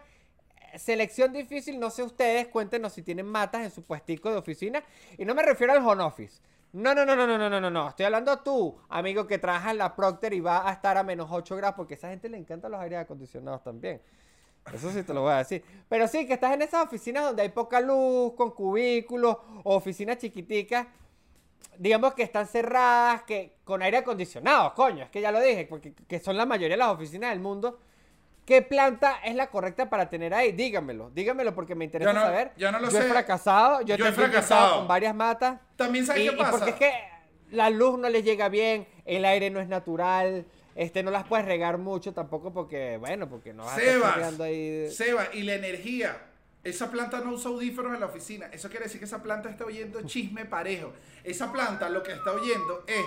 selección difícil. No sé ustedes, cuéntenos si tienen matas en su puestico de oficina. Y no me refiero al home office. No, no, no, no, no, no, no, no. no. Estoy hablando tú, amigo que trabaja en la Procter y va a estar a menos 8 grados, porque a esa gente le encantan los aires acondicionados también. Eso sí te lo voy a decir. Pero sí, que estás en esas oficinas donde hay poca luz, con cubículos, o oficinas chiquiticas, digamos que están cerradas, que con aire acondicionado, coño, es que ya lo dije, porque que son la mayoría de las oficinas del mundo. ¿Qué planta es la correcta para tener ahí? Dígamelo, dígamelo porque me interesa Yo no- saber. yo no lo he sé. fracasado, yo, Yo he he fracasado. con varias matas. También sabes Y, qué y pasa. porque es que la luz no les llega bien, el aire no es natural, este no las puedes regar mucho tampoco porque, bueno, porque no vas a estar Sebas, ahí. Seba, y la energía. Esa planta no usa audífonos en la oficina. Eso quiere decir que esa planta está oyendo chisme parejo. Esa planta lo que está oyendo es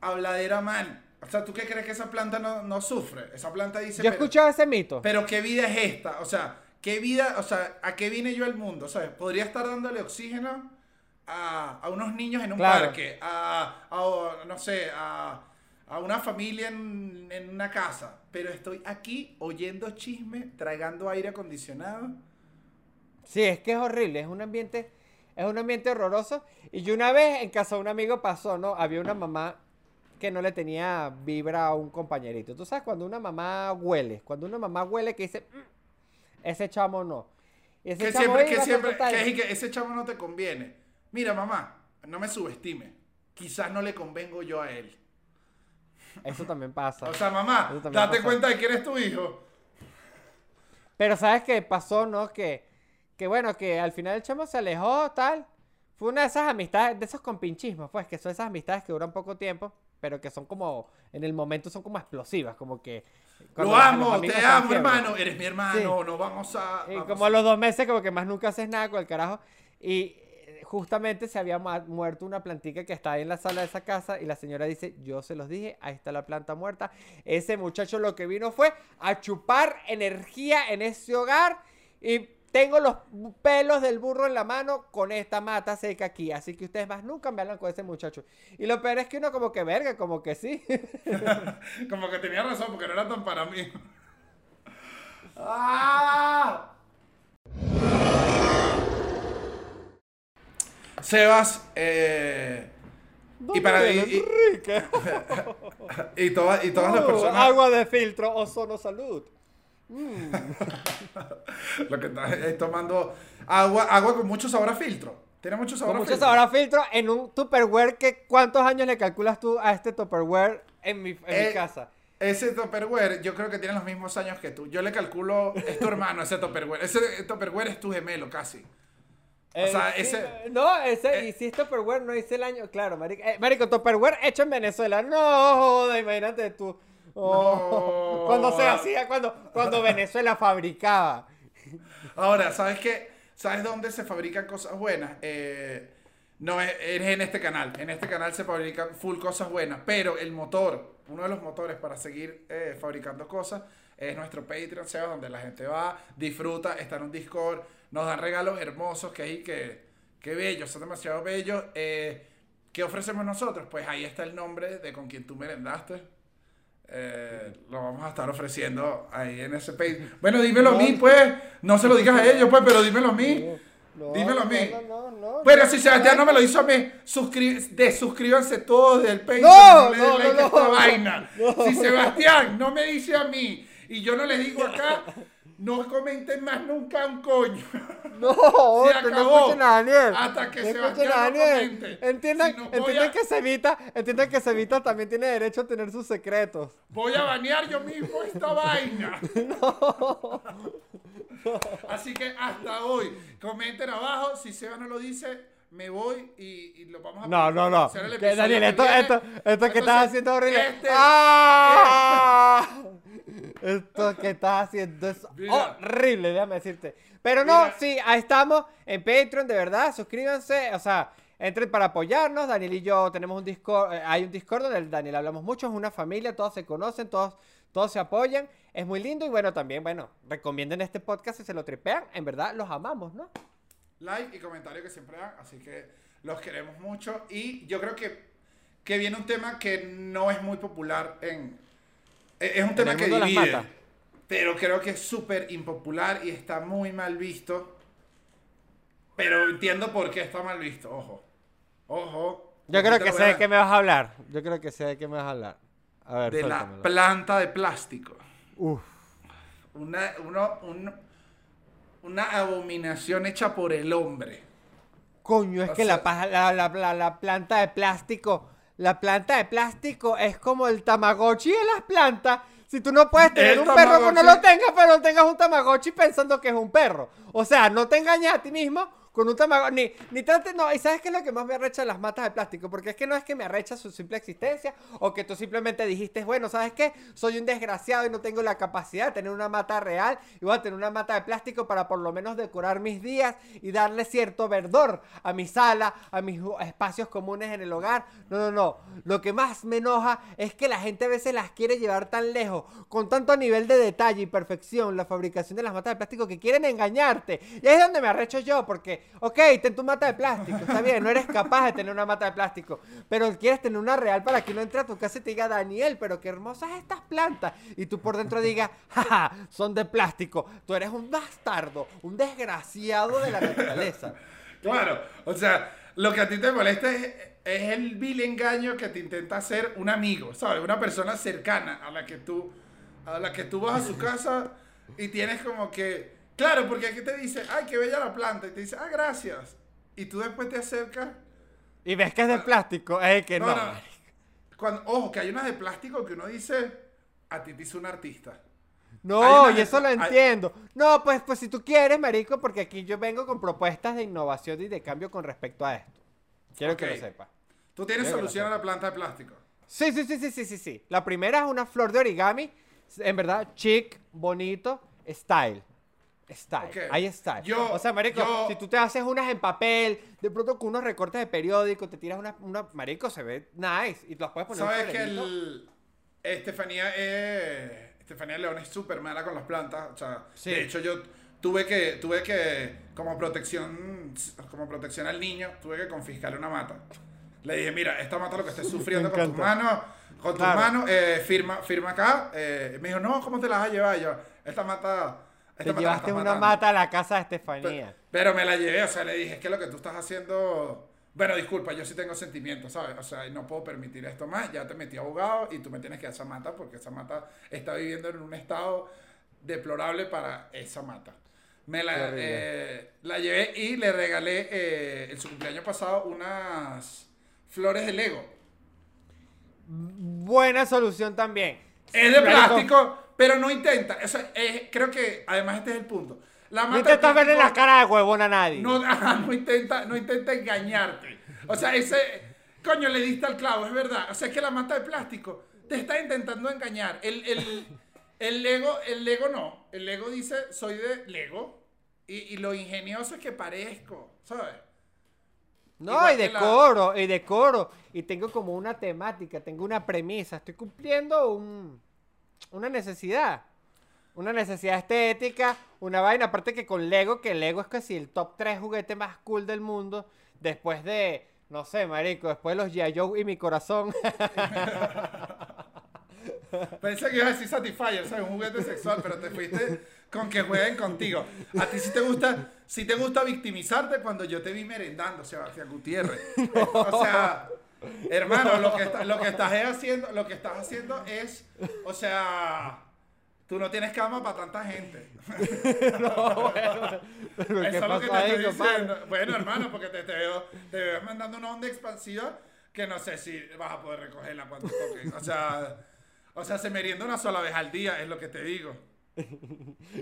habladera mal. O sea, ¿tú qué crees que esa planta no, no sufre? Esa planta dice... Yo he escuchado ese mito. Pero qué vida es esta? O sea, ¿qué vida, o sea, a qué vine yo al mundo? O sea, podría estar dándole oxígeno a, a unos niños en un Claro. parque, a, a, no sé, a, a una familia en, en una casa, pero estoy aquí oyendo chisme, tragando aire acondicionado. Sí, es que es horrible, es un ambiente, es un ambiente horroroso. Y yo una vez en casa de un amigo pasó, ¿no? Había una mamá que no le tenía vibra a un compañerito. Tú sabes cuando una mamá huele, cuando una mamá huele que dice, "Mm, ese chamo no. Ese Que chamo siempre, que siempre, que, que ese chavo no te conviene. Mira, mamá, no me subestime. Quizás no le convengo yo a él. Eso también pasa. O sea, mamá, date pasa. cuenta de que eres tu hijo. Pero ¿sabes qué pasó, no? Que, que bueno, que al final el chamo se alejó, tal. Fue una de esas amistades, de esos compinchismos, pues, que son esas amistades que duran poco tiempo, pero que son como, en el momento son como explosivas, como que... Lo amo, te amo, hermano. Eres mi hermano, no vamos a. Y vamos como a los dos meses, como que más nunca haces nada con el carajo. Y eh, justamente se había muerto una plantica que estaba ahí en la sala de esa casa. Y la señora dice: Yo se los dije, ahí está la planta muerta. Ese muchacho lo que vino fue a chupar energía en ese hogar. Y tengo los pelos del burro en la mano con esta mata seca aquí. Así que ustedes más nunca me hablan con ese muchacho. Y lo peor es que uno, como que verga, como que sí. [laughs] Como que tenía razón, porque no era tan para mí. ¡Ah! Sebas, eh, y para y, y, [laughs] y todas, y todas las [laughs] personas agua de filtro, ozono salud. [laughs] lo que está es tomando agua, agua con mucho sabor a filtro. Tiene mucho sabor Con a mucho filtro. sabor a filtro en un Tupperware que ¿cuántos años le calculas tú a este Tupperware en mi, en mi Eh, casa? Ese Tupperware, yo creo que tiene los mismos años que tú. Yo le calculo, es tu hermano ese Tupperware. Ese Tupperware es tu gemelo casi. o sea, sí, ese- No, ese, eh, y si es Tupperware, no hice el año. Claro, marico. eh, marico, Tupperware hecho en Venezuela. No, joda, imagínate tú. Oh, No. Cuando se hacía, cuando, cuando Venezuela fabricaba. Ahora, ¿sabes qué? ¿Sabes dónde se fabrican cosas buenas? Eh, no es, es en este canal. En este canal se fabrican full cosas buenas. Pero el motor, uno de los motores para seguir eh, fabricando cosas, es nuestro Patreon, Sebas, donde la gente va, disfruta, está en un Discord, nos dan regalos hermosos que hay que, que bellos, son demasiado bellos. Eh, ¿Qué ofrecemos nosotros? Pues ahí está el nombre de con quien tú merendaste. Eh, lo vamos a estar ofreciendo ahí en ese page. Bueno, dímelo a mí, pues. No se lo digas a ellos, pues, pero dímelo a mí. No, dímelo a mí. no, no, no, Bueno, no, si Sebastián no me lo hizo a mí, desuscríbanse todos del page. No, le no, like esta vaina. no. Si Sebastián no me dice a mí y yo no le digo acá, [laughs] no comenten más nunca un coño. [laughs] No, [laughs] Se no acabó. escuchen a Daniel. Hasta que no no Daniel. Entiendan, Si no, voy entiendan a- que Sevita, entiendan que Sevita también tiene derecho a tener sus secretos. Voy a banear yo mismo esta vaina. [laughs] Así que hasta hoy, comenten abajo. Si Seba no lo dice, me voy y, y lo vamos a No, no, no. Daniel, esto, esto, esto que Entonces, estás haciendo horrible. este- ¡Ah! Esto que estás haciendo es Mira. horrible, déjame decirte. Pero no, Mira. sí, ahí estamos en Patreon, de verdad, suscríbanse, o sea, entren para apoyarnos. Daniel y yo tenemos un Discord, eh, hay un Discord donde el Daniel hablamos mucho, es una familia, todos se conocen, todos, todos se apoyan, es muy lindo y bueno, también, bueno, recomienden este podcast si se lo tripean, en verdad los amamos, ¿no? like y comentario que siempre dan. Así que los queremos mucho. Y yo creo que, que viene un tema que no es muy popular en. Es un tema que divide. Pero creo que es súper impopular y está muy mal visto. Pero entiendo por qué está mal visto. Ojo. Ojo. Yo creo que sé de qué me vas a hablar, yo creo que sé de qué me vas a hablar. A ver, De la planta de plástico. Uf. Una, uno- un- una abominación hecha por el hombre. Coño, es O que sea- la, la- la- la planta de plástico, la planta de plástico es como el tamagotchi de las plantas. Si tú no puedes tener El un perro, pues no lo tengas, pero no tengas un tamagotchi pensando que es un perro. O sea, no te engañes a ti mismo con un tamagotchi. Ni, ni trates, no, y sabes qué es lo que más me arrecha las matas de plástico, porque es que no es que me arrecha su simple existencia, o que tú simplemente dijiste, bueno, ¿sabes qué? Soy un desgraciado y no tengo la capacidad de tener una mata real, y voy a tener una mata de plástico para por lo menos decorar mis días y darle cierto verdor a mi sala, a mis espacios comunes en el hogar. No, no, no. Lo que más me enoja es que la gente a veces las quiere llevar tan lejos, con tanto nivel de detalle y perfección, la fabricación de las matas de plástico, que quieren engañarte. Y ahí es donde me arrecho yo, porque, ok, ten tu mata de plástico, está bien, no eres capaz de tener una mata de plástico, pero quieres tener una real para que uno entre a tu casa y te diga, Daniel, pero qué hermosas estas plantas. Y tú por dentro digas, jaja, son de plástico. Tú eres un bastardo, un desgraciado de la naturaleza. [laughs] Claro, o sea, lo que a ti te molesta es, es el vil engaño que te intenta hacer un amigo, ¿sabes? Una persona cercana a la que tú, a la que tú vas a su [laughs] casa y tienes como que, claro, porque aquí te dice, ay, qué bella la planta, y te dice, ah, gracias. Y tú después te acercas. Y ves que es de plástico, es que no. No, no. Cuando, ojo, que hay unas de plástico que uno dice, a ti te hizo un artista. No, y eso lo hay- entiendo. No, pues, pues si tú quieres, marico, porque aquí yo vengo con propuestas de innovación y de cambio con respecto a esto. Quiero que lo sepas. Tú tienes solución a la planta de plástico. Sí, sí, sí, sí, sí, sí, sí. La primera es una flor de origami, en verdad, chic, bonito, style. Style. Ok. Ahí está. Yo- o sea, marico, yo- si tú te haces unas en papel, de pronto con unos recortes de periódico, te tiras una, una marico, se ve nice y las puedes poner en ¿Sabes que el... Estefanía es... Estefanía León es súper mala con las plantas. O sea, Sí. de hecho yo tuve que, tuve que, como protección, como protección al niño, tuve que confiscarle una mata. Le dije, mira, esta mata lo que estés [laughs] sufriendo con tus manos, con tus Claro. manos, eh, firma, firma acá. Eh, me dijo, no, ¿cómo te la vas a llevar? Yo, esta mata... Te mata llevaste una matando". mata a la casa de Estefanía. Pero me la llevé, o sea, le dije, es que lo que tú estás haciendo... Bueno, disculpa, yo sí tengo sentimientos, ¿sabes? O sea, no puedo permitir esto más. Ya te metí abogado y tú me tienes que dar esa mata porque esa mata está viviendo en un estado deplorable para esa mata. Me la, eh, la llevé y le regalé eh, en su cumpleaños pasado unas flores de Lego. Buena solución también. Es de plástico, pero no intenta. O sea, es- creo que además este es el punto. La No intentas verle la cara de huevón a nadie. No, [laughs] ajá, no intenta, no intenta engañarte. O sea, ese. Coño, le diste al clavo, es verdad. O sea, es que la mata de plástico te está intentando engañar. El, el, el Lego, el Lego no. El Lego dice, soy de Lego. Y, y lo ingenioso es que parezco, ¿sabes? No, Igual y que la- decoro, y decoro. Y tengo como una temática, tengo una premisa. Estoy cumpliendo un, una necesidad. Una necesidad estética, una vaina. Aparte que con Lego, que Lego es casi el top 3 juguete más cool del mundo. Después de, no sé, marico, después de los G.I. Joe y mi corazón. [laughs] Pensé que ibas a decir Satisfyer, ¿sabes? Un juguete sexual, pero te fuiste con que jueguen contigo. A ti sí te gusta, sí te gusta victimizarte cuando yo te vi merendando, Sebastián Gutiérrez. [laughs] O sea, hermano, lo que, está- lo que estás haciendo, lo que estás haciendo es, o sea, tú no tienes cama para tanta gente. [laughs] Pero ¿qué Eso es lo que te ahí, estoy compadre? diciendo. Bueno, hermano, porque te, te veo, te veo mandando una onda expansiva que no sé si vas a poder recogerla cuando toque. O sea, o sea, se merienda una sola vez al día, es lo que te digo.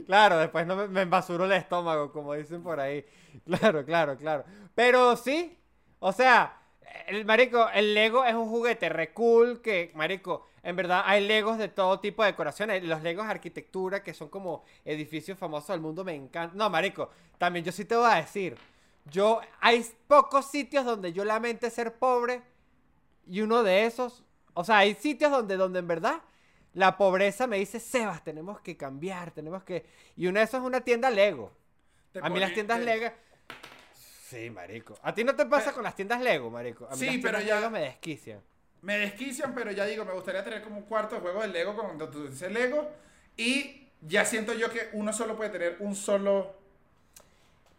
Claro, después no me, me embasuro el estómago, como dicen por ahí. Claro, claro, claro. Pero sí, o sea, el marico, el Lego es un juguete re cool que, marico, en verdad hay Legos de todo tipo de decoraciones. Los Legos de arquitectura, que son como edificios famosos del mundo, me encantan. No, marico, también yo sí te voy a decir. Yo, hay pocos sitios donde yo lamente ser pobre y uno de esos, o sea, hay sitios donde, donde en verdad la pobreza me dice, Sebas, tenemos que cambiar, tenemos que... Y uno de esos es una tienda Lego. A mí las tiendas Lego... Sí, marico. ¿A ti no te pasa con las tiendas Lego, marico? A mí Sí, las pero ya- Lego me desquician. Me desquician, pero ya digo, me gustaría tener como un cuarto de juego de Lego cuando tú dices Lego. Y ya siento yo que uno solo puede tener un solo.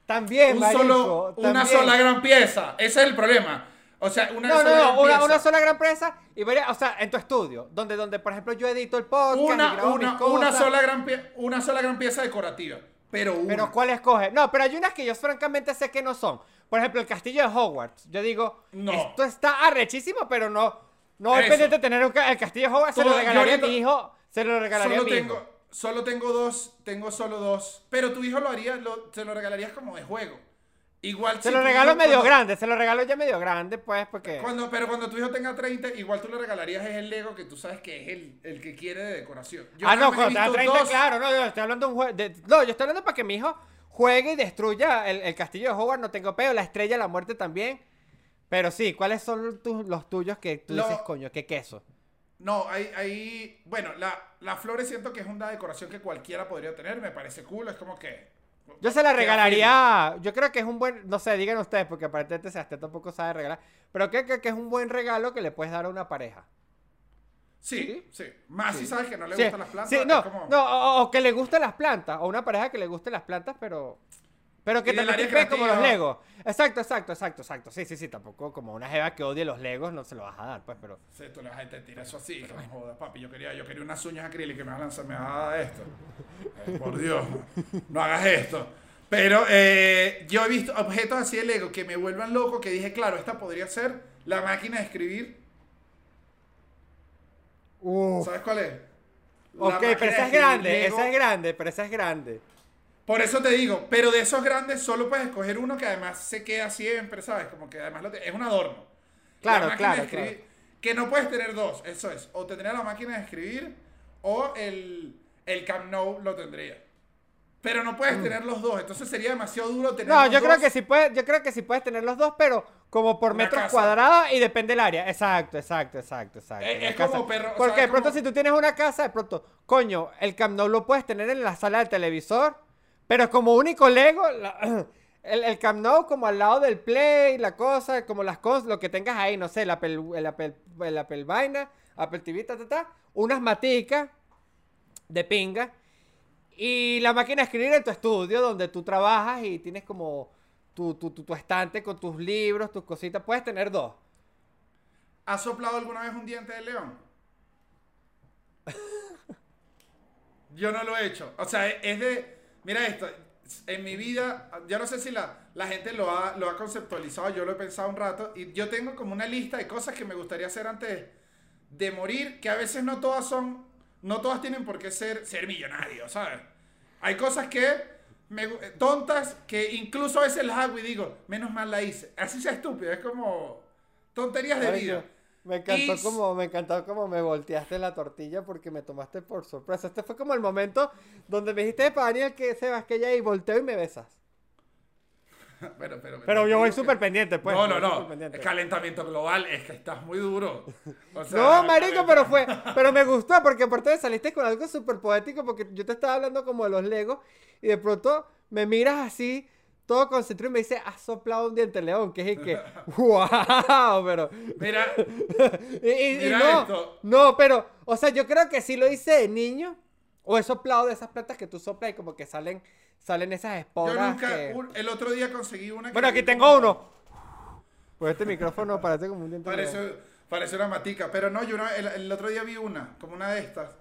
También, un marico, solo una sola gran pieza. Ese es el problema. O sea, una No, sola no, gran una, pieza. una sola gran presa y varias, o sea, en tu estudio, donde, donde por ejemplo yo edito el podcast, y Una, mis una, sola gran pie- una sola gran pieza decorativa. Pero una. Pero ¿cuál escoge? No, pero hay unas que yo francamente sé que no son. Por ejemplo, el castillo de Hogwarts. Yo digo, No. esto está arrechísimo, pero no. No es pendiente de tener un ca- el castillo de Hogwarts. Se lo regalaría a mi hijo. Se lo regalaría a mi tengo, hijo. solo tengo dos. Tengo solo dos. Pero tu hijo lo haría, lo, se lo regalarías como de juego. Igual Se si lo tu regalo medio cuando- grande. Se lo regalo ya medio grande, pues, porque. Cuando, pero cuando tu hijo tenga 30, igual tú le regalarías es el Lego que tú sabes que es el, el que quiere de decoración. Yo ah, no, cuando tenga visto 30, dos- claro. No, yo estoy hablando de un juego. de- No, yo estoy hablando para que mi hijo juegue y destruya el, el castillo de Hogwarts. No tengo peo. La estrella de la muerte también. Pero sí, ¿cuáles son tus- los tuyos que tú Lo- dices, coño, qué queso? No, hay, hay bueno, la, las flores siento que es una decoración que cualquiera podría tener, me parece cool, es como que... Yo se la regalaría. Yo creo que es un buen. No sé, digan ustedes, porque aparentemente Sebastián tampoco sabe regalar. Pero creo que, que es un buen regalo que le puedes dar a una pareja. Sí, sí, Más si sabes que no le Sí, gustan las plantas. no, como- no o, o que le gusten las plantas. O una pareja que le gusten las plantas, pero. Pero que te como los. Legos. Exacto, exacto, exacto, exacto. Sí, sí, sí. Tampoco como una jeva que odie los Legos no se lo vas a dar, pues, pero. Sí, tú le vas a te tirar eso así, que no jodas, papi. Yo quería, yo quería unas uñas acrílicas y me vas a lanzar, me vas a dar esto. Eh, por Dios, no hagas esto. Pero eh, yo he visto objetos así de Lego que me vuelvan loco, que dije, claro, esta podría ser la máquina de escribir. ¿Sabes cuál es? la Ok, pero esa es grande, esa es grande, pero esa es grande. Por eso te digo, pero de esos grandes solo puedes escoger uno que además se queda siempre, ¿sabes? Como que además lo te- es un adorno. Claro, claro, escribir- Que no puedes tener dos, eso es. O tendría la máquina de escribir o el, el Camp Nou lo tendría. Pero no puedes tener los dos, entonces sería demasiado duro tener Mm. No, los yo creo dos. que sí puedes, yo creo que sí puedes tener los dos, pero como por metros cuadrados y depende del área. Exacto, exacto, exacto, exacto. Es- como perro, o Porque sea, de pronto como- si tú tienes una casa, de pronto, coño, el Camp Nou lo puedes tener en la sala del televisor, pero como único Lego, la- [clears throat] el, el Camp Nou como al lado del Play, la cosa, como las cosas, lo que tengas ahí, no sé, el Apple, el Apple, el Apple vaina, Apple TV, ta, ta, ta, unas maticas de pinga. Y la máquina de escribir en tu estudio, donde tú trabajas y tienes como tu, tu, tu, tu estante con tus libros, tus cositas. Puedes tener dos. ¿Has soplado alguna vez un diente de león? [laughs] Yo no lo he hecho. O sea, es de. Mira esto. En mi vida, yo no sé si la, la gente lo ha, lo ha conceptualizado, yo lo he pensado un rato. Y yo tengo como una lista de cosas que me gustaría hacer antes de morir, que a veces no todas son. No todas tienen por qué ser, ser millonarios, ¿sabes? Hay cosas que. me gu- tontas que incluso a veces las hago y digo, menos mal la hice. Así sea estúpido, es como. Tonterías de vida. Me encantó Y- como me encantó como me volteaste la tortilla porque me tomaste por sorpresa. Este fue como el momento donde me dijiste para Daniel que Sebas que ya y volteo y me besas. [laughs] Pero, pero, Pero yo voy que- súper pendiente, pues. no, no, no. Es calentamiento global, es que estás muy duro. O sea, No, marico, pero fue, [laughs] pero me gustó porque aparte saliste con algo súper poético porque yo te estaba hablando como de los Legos y de pronto me miras así, todo concentrado y me dice, has soplado un diente león, que es el que, [laughs] wow, pero, Mira, [laughs] y, y- y Mira no, esto. no, pero, o sea, yo creo que sí lo hice de niño o he soplado de esas plantas que tú soplas y como que salen, salen esas yo esporas nunca. que- un- el otro día conseguí una que. Bueno, aquí tengo como- uno. Pues este micrófono parece como un diente león. Parece, parece una matica. Pero no, yo una- el, el otro día vi una, como una de estas.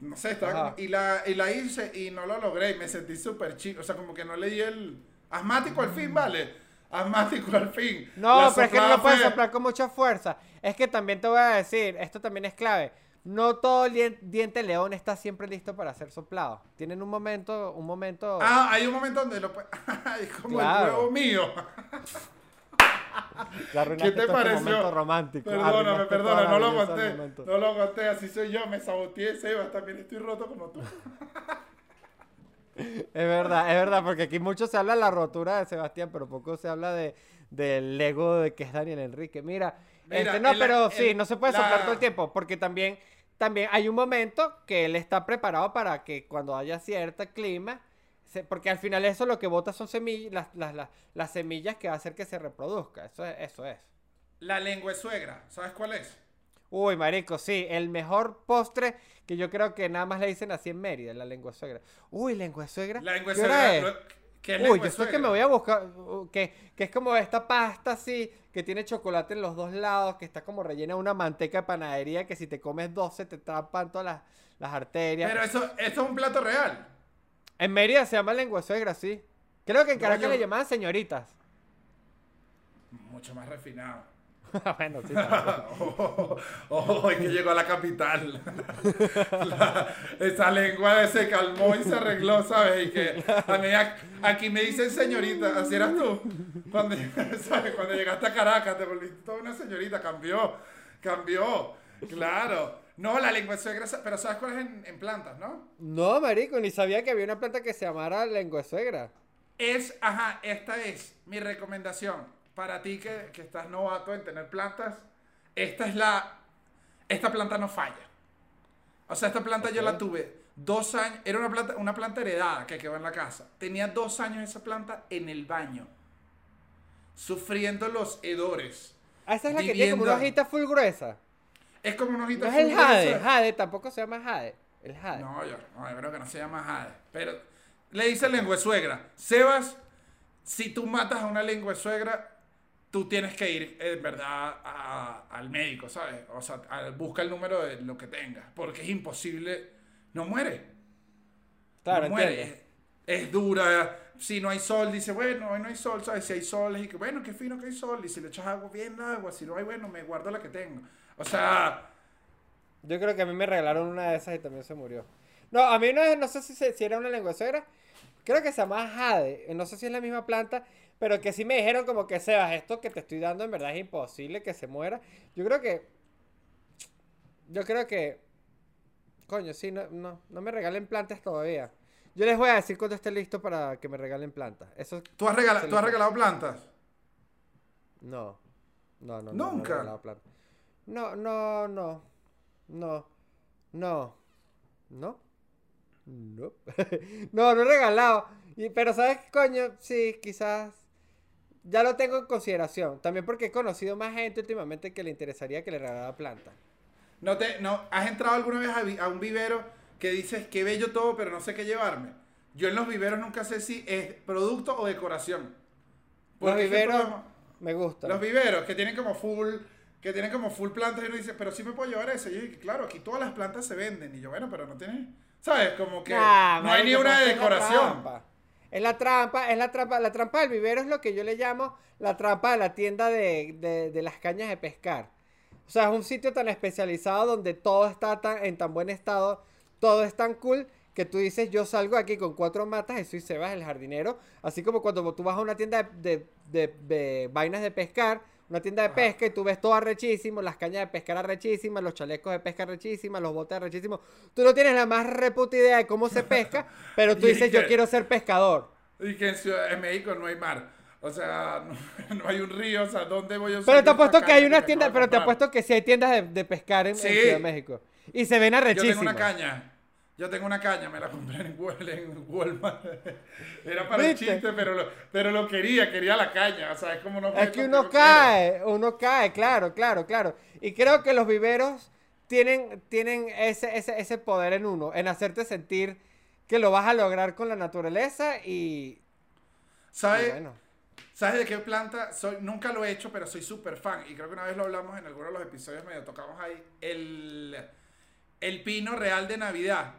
No sé, estaba Ajá. y, la, y la hice y no lo logré. Y me sentí súper chico. O sea, como que no le di el. Asmático al fin, ¿vale? Asmático al fin. No, La pero es que no lo puedes fue- soplar con mucha fuerza. Es que también te voy a decir, esto también es clave. No todo el diente león está siempre listo para ser soplado. Tienen un momento, un momento. Ah, hay un momento donde lo puede. es [laughs] como Claro. el huevo mío. [laughs] ¿Qué te pareció? momento romántico. Perdóname, toda no lo conté. No lo conté, así soy yo, me saboteé, Sebas, también estoy roto como tú. Es verdad, es verdad, porque aquí mucho se habla de la rotura de Sebastián, pero poco se habla de del ego de que es Daniel Enrique. Mira, Mira, este, no, el- pero sí, el- no se puede la- soplar todo el tiempo, porque también, también hay un momento que él está preparado para que cuando haya cierto clima, porque al final eso lo que bota son semillas, las, las, las, las semillas que va a hacer que se reproduzca. Eso es, eso es. La lengua de suegra, ¿sabes cuál es? Uy, marico, sí, el mejor postre que yo creo que nada más le dicen así en Mérida, la lengua suegra. Uy, lengua de suegra. La lengua ¿Qué suegra. es? ¿Qué es Uy, lengua yo estoy que me voy a buscar, uh, que, que es como esta pasta así, que tiene chocolate en los dos lados, que está como rellena de una manteca de panadería, que si te comes 12 te tapan todas las, las arterias. Pero eso, esto es un plato real. En Mérida se llama lengua suegra, sí. Creo que en Caracas le llamaban señoritas. Mucho más refinado. [laughs] bueno, sí. [laughs] también. Oh, oh, es que llegó a la capital. [laughs] La- esa lengua se calmó y se arregló, ¿sabes? Y que a mí aquí me dicen señorita, así eras tú. Cuando, ¿sabes? Cuando llegaste a Caracas te volviste toda una señorita, cambió, cambió. Claro. No, la lengua suegra, pero ¿sabes cuál es en, en plantas, no? no, marico, ni sabía que había una planta que se llamara lengua suegra. Es, ajá, esta es mi recomendación para ti que, que estás novato en tener plantas. Esta es la, esta planta no falla. O sea, esta planta yo la tuve dos años, era una planta, una planta heredada que quedó en la casa. Tenía dos años esa planta en el baño, sufriendo los hedores. Ah, esa es la que tiene como una hojita full gruesa. Es como una hojita No es el jade, gruesa. jade, tampoco se llama jade. El jade. No, yo, no, yo creo que no se llama jade. Pero le dice lengua suegra. Sebas, si tú matas a una lengua suegra, tú tienes que ir, en verdad, a- al médico, ¿sabes? O sea, a- busca el número de lo que tengas. Porque es imposible. No muere. claro, no muere. Es, es dura. Si no hay sol, dice, bueno, hoy no hay sol, ¿sabes? Si hay sol, es que, bueno, qué fino que hay sol. Y si le echas agua, bien agua. Si no hay, bueno, me guardo la que tengo. O sea, Yo creo que a mí me regalaron una de esas y también se murió. No, a mí no, no sé si, se- si era una lenguacera. Creo que se llama jade. No sé si es la misma planta. Pero que sí me dijeron como que Sebas, esto que te estoy dando en verdad es imposible que se muera. Yo creo que... Yo creo que... Coño, sí, no, no, no me regalen plantas todavía. Yo les voy a decir cuando esté listo para que me regalen plantas. Eso ¿Tú has, regala- ¿tú has regalado plantas? No. No, no, no. no he ¿Nunca? regalado plata. No, no, no. No. No. ¿No? No. [laughs] no, no he regalado. Y- pero sabes qué, coño, sí, quizás ya lo tengo en consideración. También porque he conocido más gente últimamente que le interesaría que le regalara planta. ¿No te, no, ¿Has entrado alguna vez a, vi- a un vivero que dices que bello todo, pero no sé qué llevarme? Yo en los viveros nunca sé si es producto o decoración. Los Porque viveros me gustan. Los viveros que tienen como full, que tienen como full plantas y uno dice, pero sí me puedo llevar eso. Y yo dije, claro, aquí todas las plantas se venden. Y yo, bueno, pero no tiene, ¿sabes? Como que Nah, no hay ni una decoración. Es la trampa, es la trampa. La trampa del vivero es lo que yo le llamo la trampa de la tienda de, de- de las cañas de pescar. O sea, es un sitio tan especializado donde todo está tan, en tan buen estado, todo es tan cool que tú dices, yo salgo aquí con cuatro matas y soy Sebas el jardinero. Así como cuando tú vas a una tienda de, de- de- de vainas de pescar, una tienda de Ajá. pesca y tú ves todo arrechísimo, las cañas de pescar arrechísimas, los chalecos de pesca arrechísimas, los botes arrechísimos. Tú no tienes la más reputa idea de cómo se pesca, [laughs] pero tú dices, que- yo quiero ser pescador. Y que en, Ciudad, en México no hay mar. O sea, [laughs] no, no hay un río. O sea, ¿dónde voy a usar Pero te yo apuesto que hay unas tiendas, pero de te apuesto que sí hay tiendas de, de pescar en, en Sí. Ciudad de México. Y se ven Yo arrechísimos. tengo una caña. Yo tengo una caña, me la compré en, Wal- en Walmart. [laughs] Era para el chiste, pero lo, pero lo quería, quería la caña. O sea, es como no Es que uno cae, uno cae, claro, claro, claro. Y creo que los viveros tienen, tienen ese, ese, ese poder en uno, en hacerte sentir que lo vas a lograr con la naturaleza y... y ¿Sabes? bueno. ¿Sabes de qué planta? Soy, nunca lo he hecho, pero soy súper fan. Y creo que una vez lo hablamos en alguno de los episodios, medio tocamos ahí. El, el pino real de Navidad.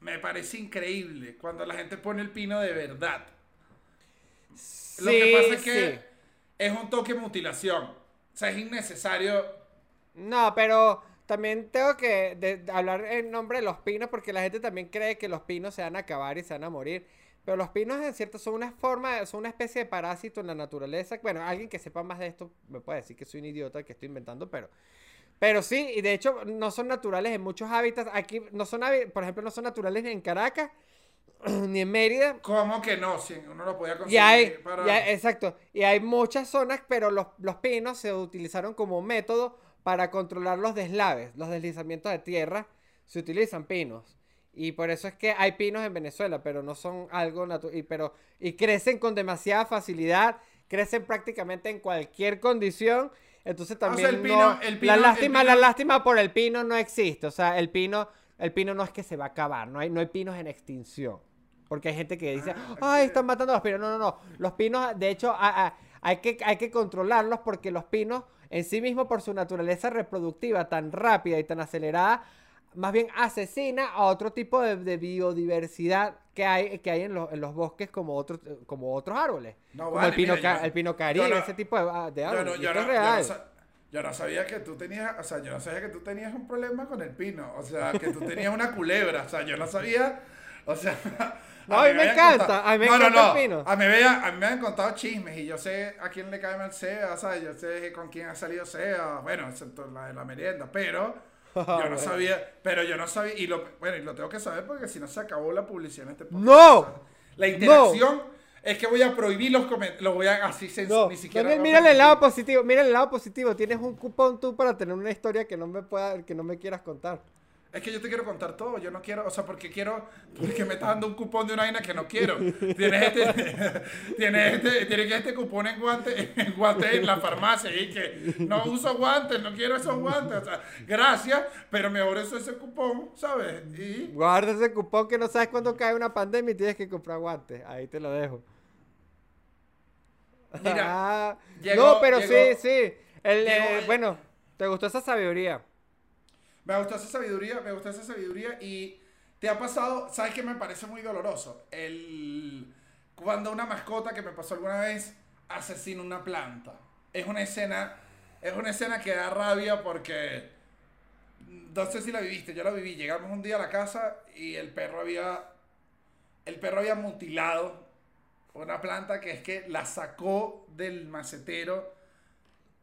Me parece increíble cuando la gente pone el pino de verdad. Lo que pasa es que sí. es un toque de mutilación. O sea, es innecesario. No, pero también tengo que de- de hablar en nombre de los pinos porque la gente también cree que los pinos se van a acabar y se van a morir. Pero los pinos, en cierto, son una forma, son una especie de parásito en la naturaleza. Bueno, alguien que sepa más de esto me puede decir que soy un idiota que estoy inventando, pero... Pero sí, y de hecho no son naturales en muchos hábitats. Aquí no son, por ejemplo, no son naturales ni en Caracas, [clears throat] ni en Mérida. ¿Cómo que no? Si uno lo podía Y conseguir hay, para... y hay- exacto, y hay muchas zonas, pero los, los pinos se utilizaron como método para controlar los deslaves, los deslizamientos de tierra, se utilizan pinos. Y por eso es que hay pinos en Venezuela, pero no son algo natural, y, pero, y crecen con demasiada facilidad, crecen prácticamente en cualquier condición. Entonces sea, también el pino- no- el la pino- el lástima, la lástima por el pino no existe. O sea, el pino, el pino no es que se va a acabar, no hay, no hay pinos en extinción. Porque hay gente que dice, Ah, ay, están matando a los pinos. No, no, no. Los pinos, de hecho, a- a- hay, que, hay que controlarlos porque los pinos, en sí mismos, por su naturaleza reproductiva tan rápida y tan acelerada, más bien asesina a otro tipo de, de biodiversidad que hay, que hay en, los- en los bosques como otros, como otros árboles. No, como vale, el pino, mira, yo- el pino caribe, no- ese tipo de, de Yo árboles. no, yo esto no- es yo no real. yo no sabía que tú tenías, o sea, yo no sabía que tú tenías un problema con el pino, o sea, que tú tenías una culebra, o sea, yo no sabía, o sea... [laughs] No, a mí me encanta, contado- a mí me no, encanta no, el pino. A mí, me a mí me han contado chismes y yo sé a quién le cae mal sea, o sea, yo sé con quién ha salido sea, bueno, excepto la de la merienda, pero [laughs] yo no sabía, pero yo no sabía, y lo, bueno, y lo tengo que saber porque si no se acabó la publicidad en este podcast. ¡No! O sea, la interacción es que voy a prohibir los comentarios, los voy a así, No, ni siquiera... A mira el lado positivo, mira el lado positivo. Tienes un cupón tú para tener una historia que no me pueda, que no me quieras contar. Es que yo te quiero contar todo, yo no quiero, o sea, porque quiero, porque me estás dando un cupón de una vaina que no quiero. Tienes este, [laughs] tienes este, tienes este cupón en guante, en guante en la farmacia y que no uso guantes, no quiero esos guantes, o sea, gracias, pero mejor eso ese cupón, ¿sabes? Y Guarda ese cupón que no sabes cuándo cae una pandemia y tienes que comprar guantes. Ahí te lo dejo. Mira, [laughs] Ah, llegó- no, pero llegó- sí, sí. El, llegó eh, bueno, ¿te gustó esa sabiduría? Me gustó esa sabiduría, me gustó esa sabiduría y te ha pasado, ¿sabes qué me parece muy doloroso? El cuando una mascota que me pasó alguna vez asesina una planta. Es una escena, es una escena que da rabia porque no sé si la viviste, yo la viví. Llegamos un día a la casa y el perro había, el perro había mutilado una planta que es que la sacó del macetero,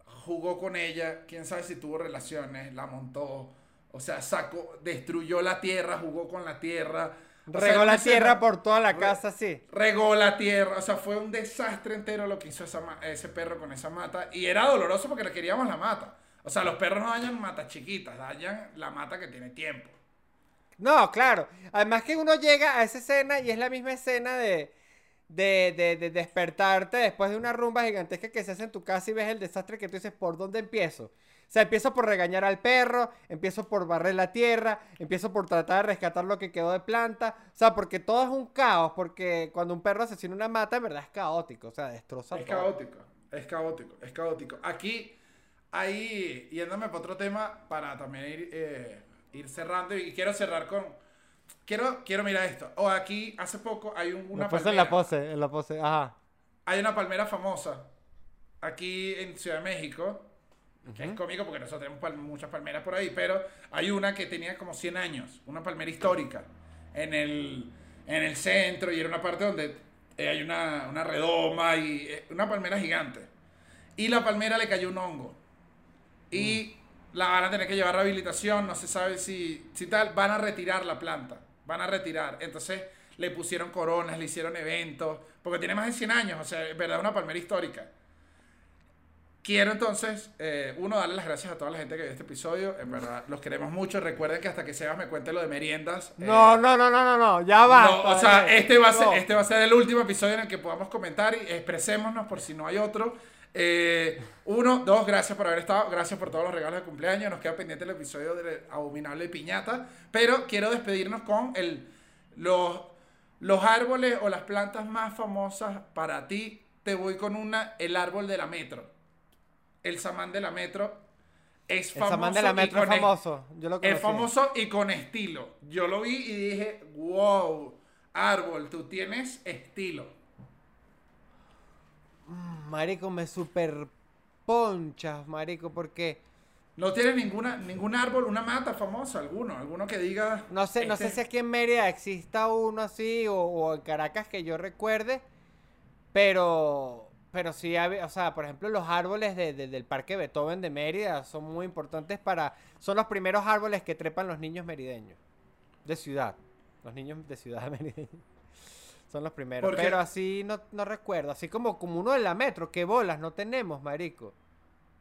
jugó con ella, quién sabe si tuvo relaciones, la montó, o sea, sacó, destruyó la tierra, jugó con la tierra. Sea, Regó la tierra por toda la casa, sí. regó la tierra, o sea, fue un desastre entero lo que hizo esa ese perro con esa mata. Y era doloroso porque le queríamos la mata. O sea, los perros no dañan matas chiquitas, dañan la mata que tiene tiempo. No, claro. Además que uno llega a esa escena y es la misma escena de, de, de, de despertarte después de una rumba gigantesca que se hace en tu casa y ves el desastre que tú dices, ¿por dónde empiezo? O sea, empiezo por regañar al perro, empiezo por barrer la tierra, empiezo por tratar de rescatar lo que quedó de planta. O sea, porque todo es un caos, porque cuando un perro asesina una mata, en verdad es caótico, o sea, destroza Es todo. caótico, es caótico, es caótico. Aquí, ahí, yéndome para otro tema, para también ir, eh, ir cerrando, y quiero cerrar con... Quiero, quiero mirar esto. O aquí, hace poco, hay un- una Después en palmera. la pose, en la pose, ajá. Hay una palmera famosa aquí en Ciudad de México, que es cómico porque nosotros tenemos pal- muchas palmeras por ahí, pero hay una que tenía como 100 años, una palmera histórica, en el, en el centro y era una parte donde eh, hay una, una redoma y eh, una palmera gigante. Y la palmera le cayó un hongo. Y la van a tener que llevar a rehabilitación, no se sabe si, si tal, van a retirar la planta, van a retirar. Entonces le pusieron coronas, le hicieron eventos, porque tiene más de 100 años, o sea, es verdad, una palmera histórica. Quiero entonces, eh, uno, darle las gracias a toda la gente que vio este episodio. En verdad, los queremos mucho. Recuerden que hasta que Sebas me cuente lo de meriendas. eh, No, no, no, no, no, no, ya va. no, o sea, este va, a ser, No. este va a ser el último episodio en el que podamos comentar y expresémonos por si no hay otro. Eh, uno, dos, gracias por haber estado, gracias por todos los regalos de cumpleaños. Nos queda pendiente el episodio de Abominable Piñata, pero quiero despedirnos con el, los, los árboles o las plantas más famosas para ti. Te voy con una, el árbol de la metro. El samán de la metro es El famoso. samán de la metro es famoso. Yo lo es famoso y con estilo. Yo lo vi y dije, wow, árbol, tú tienes estilo. Marico, me super ponchas, marico, porque No tiene ninguna, ningún árbol, una mata famosa, alguno, alguno que diga. no sé, no este- sé si aquí en Mérida exista uno así o, o en Caracas que yo recuerde, pero pero sí, o sea, por ejemplo, los árboles de- de- del Parque Beethoven de Mérida son muy importantes para, son los primeros árboles que trepan los niños merideños de ciudad, los niños de ciudad [laughs] merideños. Son los primeros, pero así no, no recuerdo, así como, como uno de la metro, qué bolas, no tenemos, marico.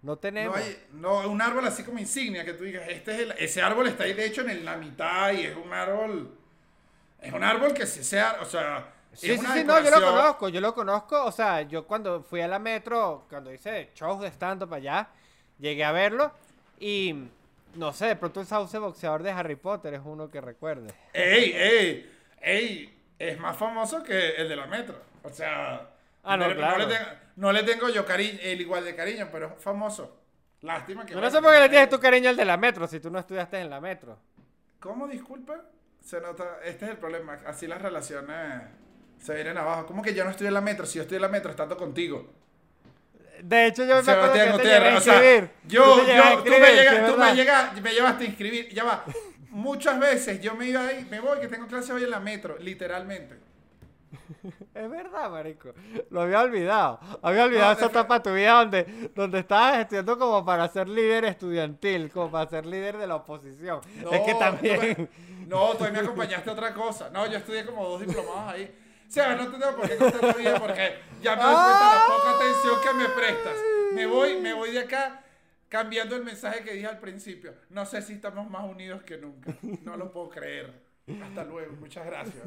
No No tenemos. hay, no, un árbol así como insignia que tú digas, este es el, ese árbol está ahí de hecho en la mitad y es un árbol, es un árbol que sí sea, o sea, Sí, es sí, sí, no, yo lo conozco, yo lo conozco. O sea, yo cuando fui a la metro, cuando hice shows de stand-up allá, llegué a verlo y no sé, de pronto el sauce boxeador de Harry Potter es uno que recuerde. ¡Ey, ey! ¡Ey! Es más famoso que el de la metro. O sea. Ah, no, le- claro. le tengo, no le tengo yo cariño, el igual de cariño, pero es famoso. Lástima que. No bueno, sé por qué le tienes tu cariño al de la metro si tú no estudiaste en la metro. ¿Cómo, disculpa? Se nota. Este es el problema. Así las relaciones se vienen abajo. ¿Cómo que yo no estoy en la metro? Si yo estoy en la metro estando contigo. De hecho, yo me acuerdo que yo te a o sea, inscribir. yo, tú me llegas, tú me ¿verdad? llegas, me llevaste a inscribir, ya va. Muchas veces yo me iba ahí, me voy, que tengo clase hoy en la metro, literalmente. Es verdad, marico. Lo había olvidado. Había olvidado No, esa etapa de tu vida donde, donde estabas estudiando como para ser líder estudiantil, como para ser líder de la oposición. es que también... no, tú me acompañaste a otra cosa. No, yo estudié como dos diplomados ahí. Sea, no te tengo por qué contar la porque ya me doy cuenta la poca atención que me prestas. Me voy, me voy de acá cambiando el mensaje que dije al principio. No sé si estamos más unidos que nunca. No lo puedo creer. Hasta luego. Muchas gracias.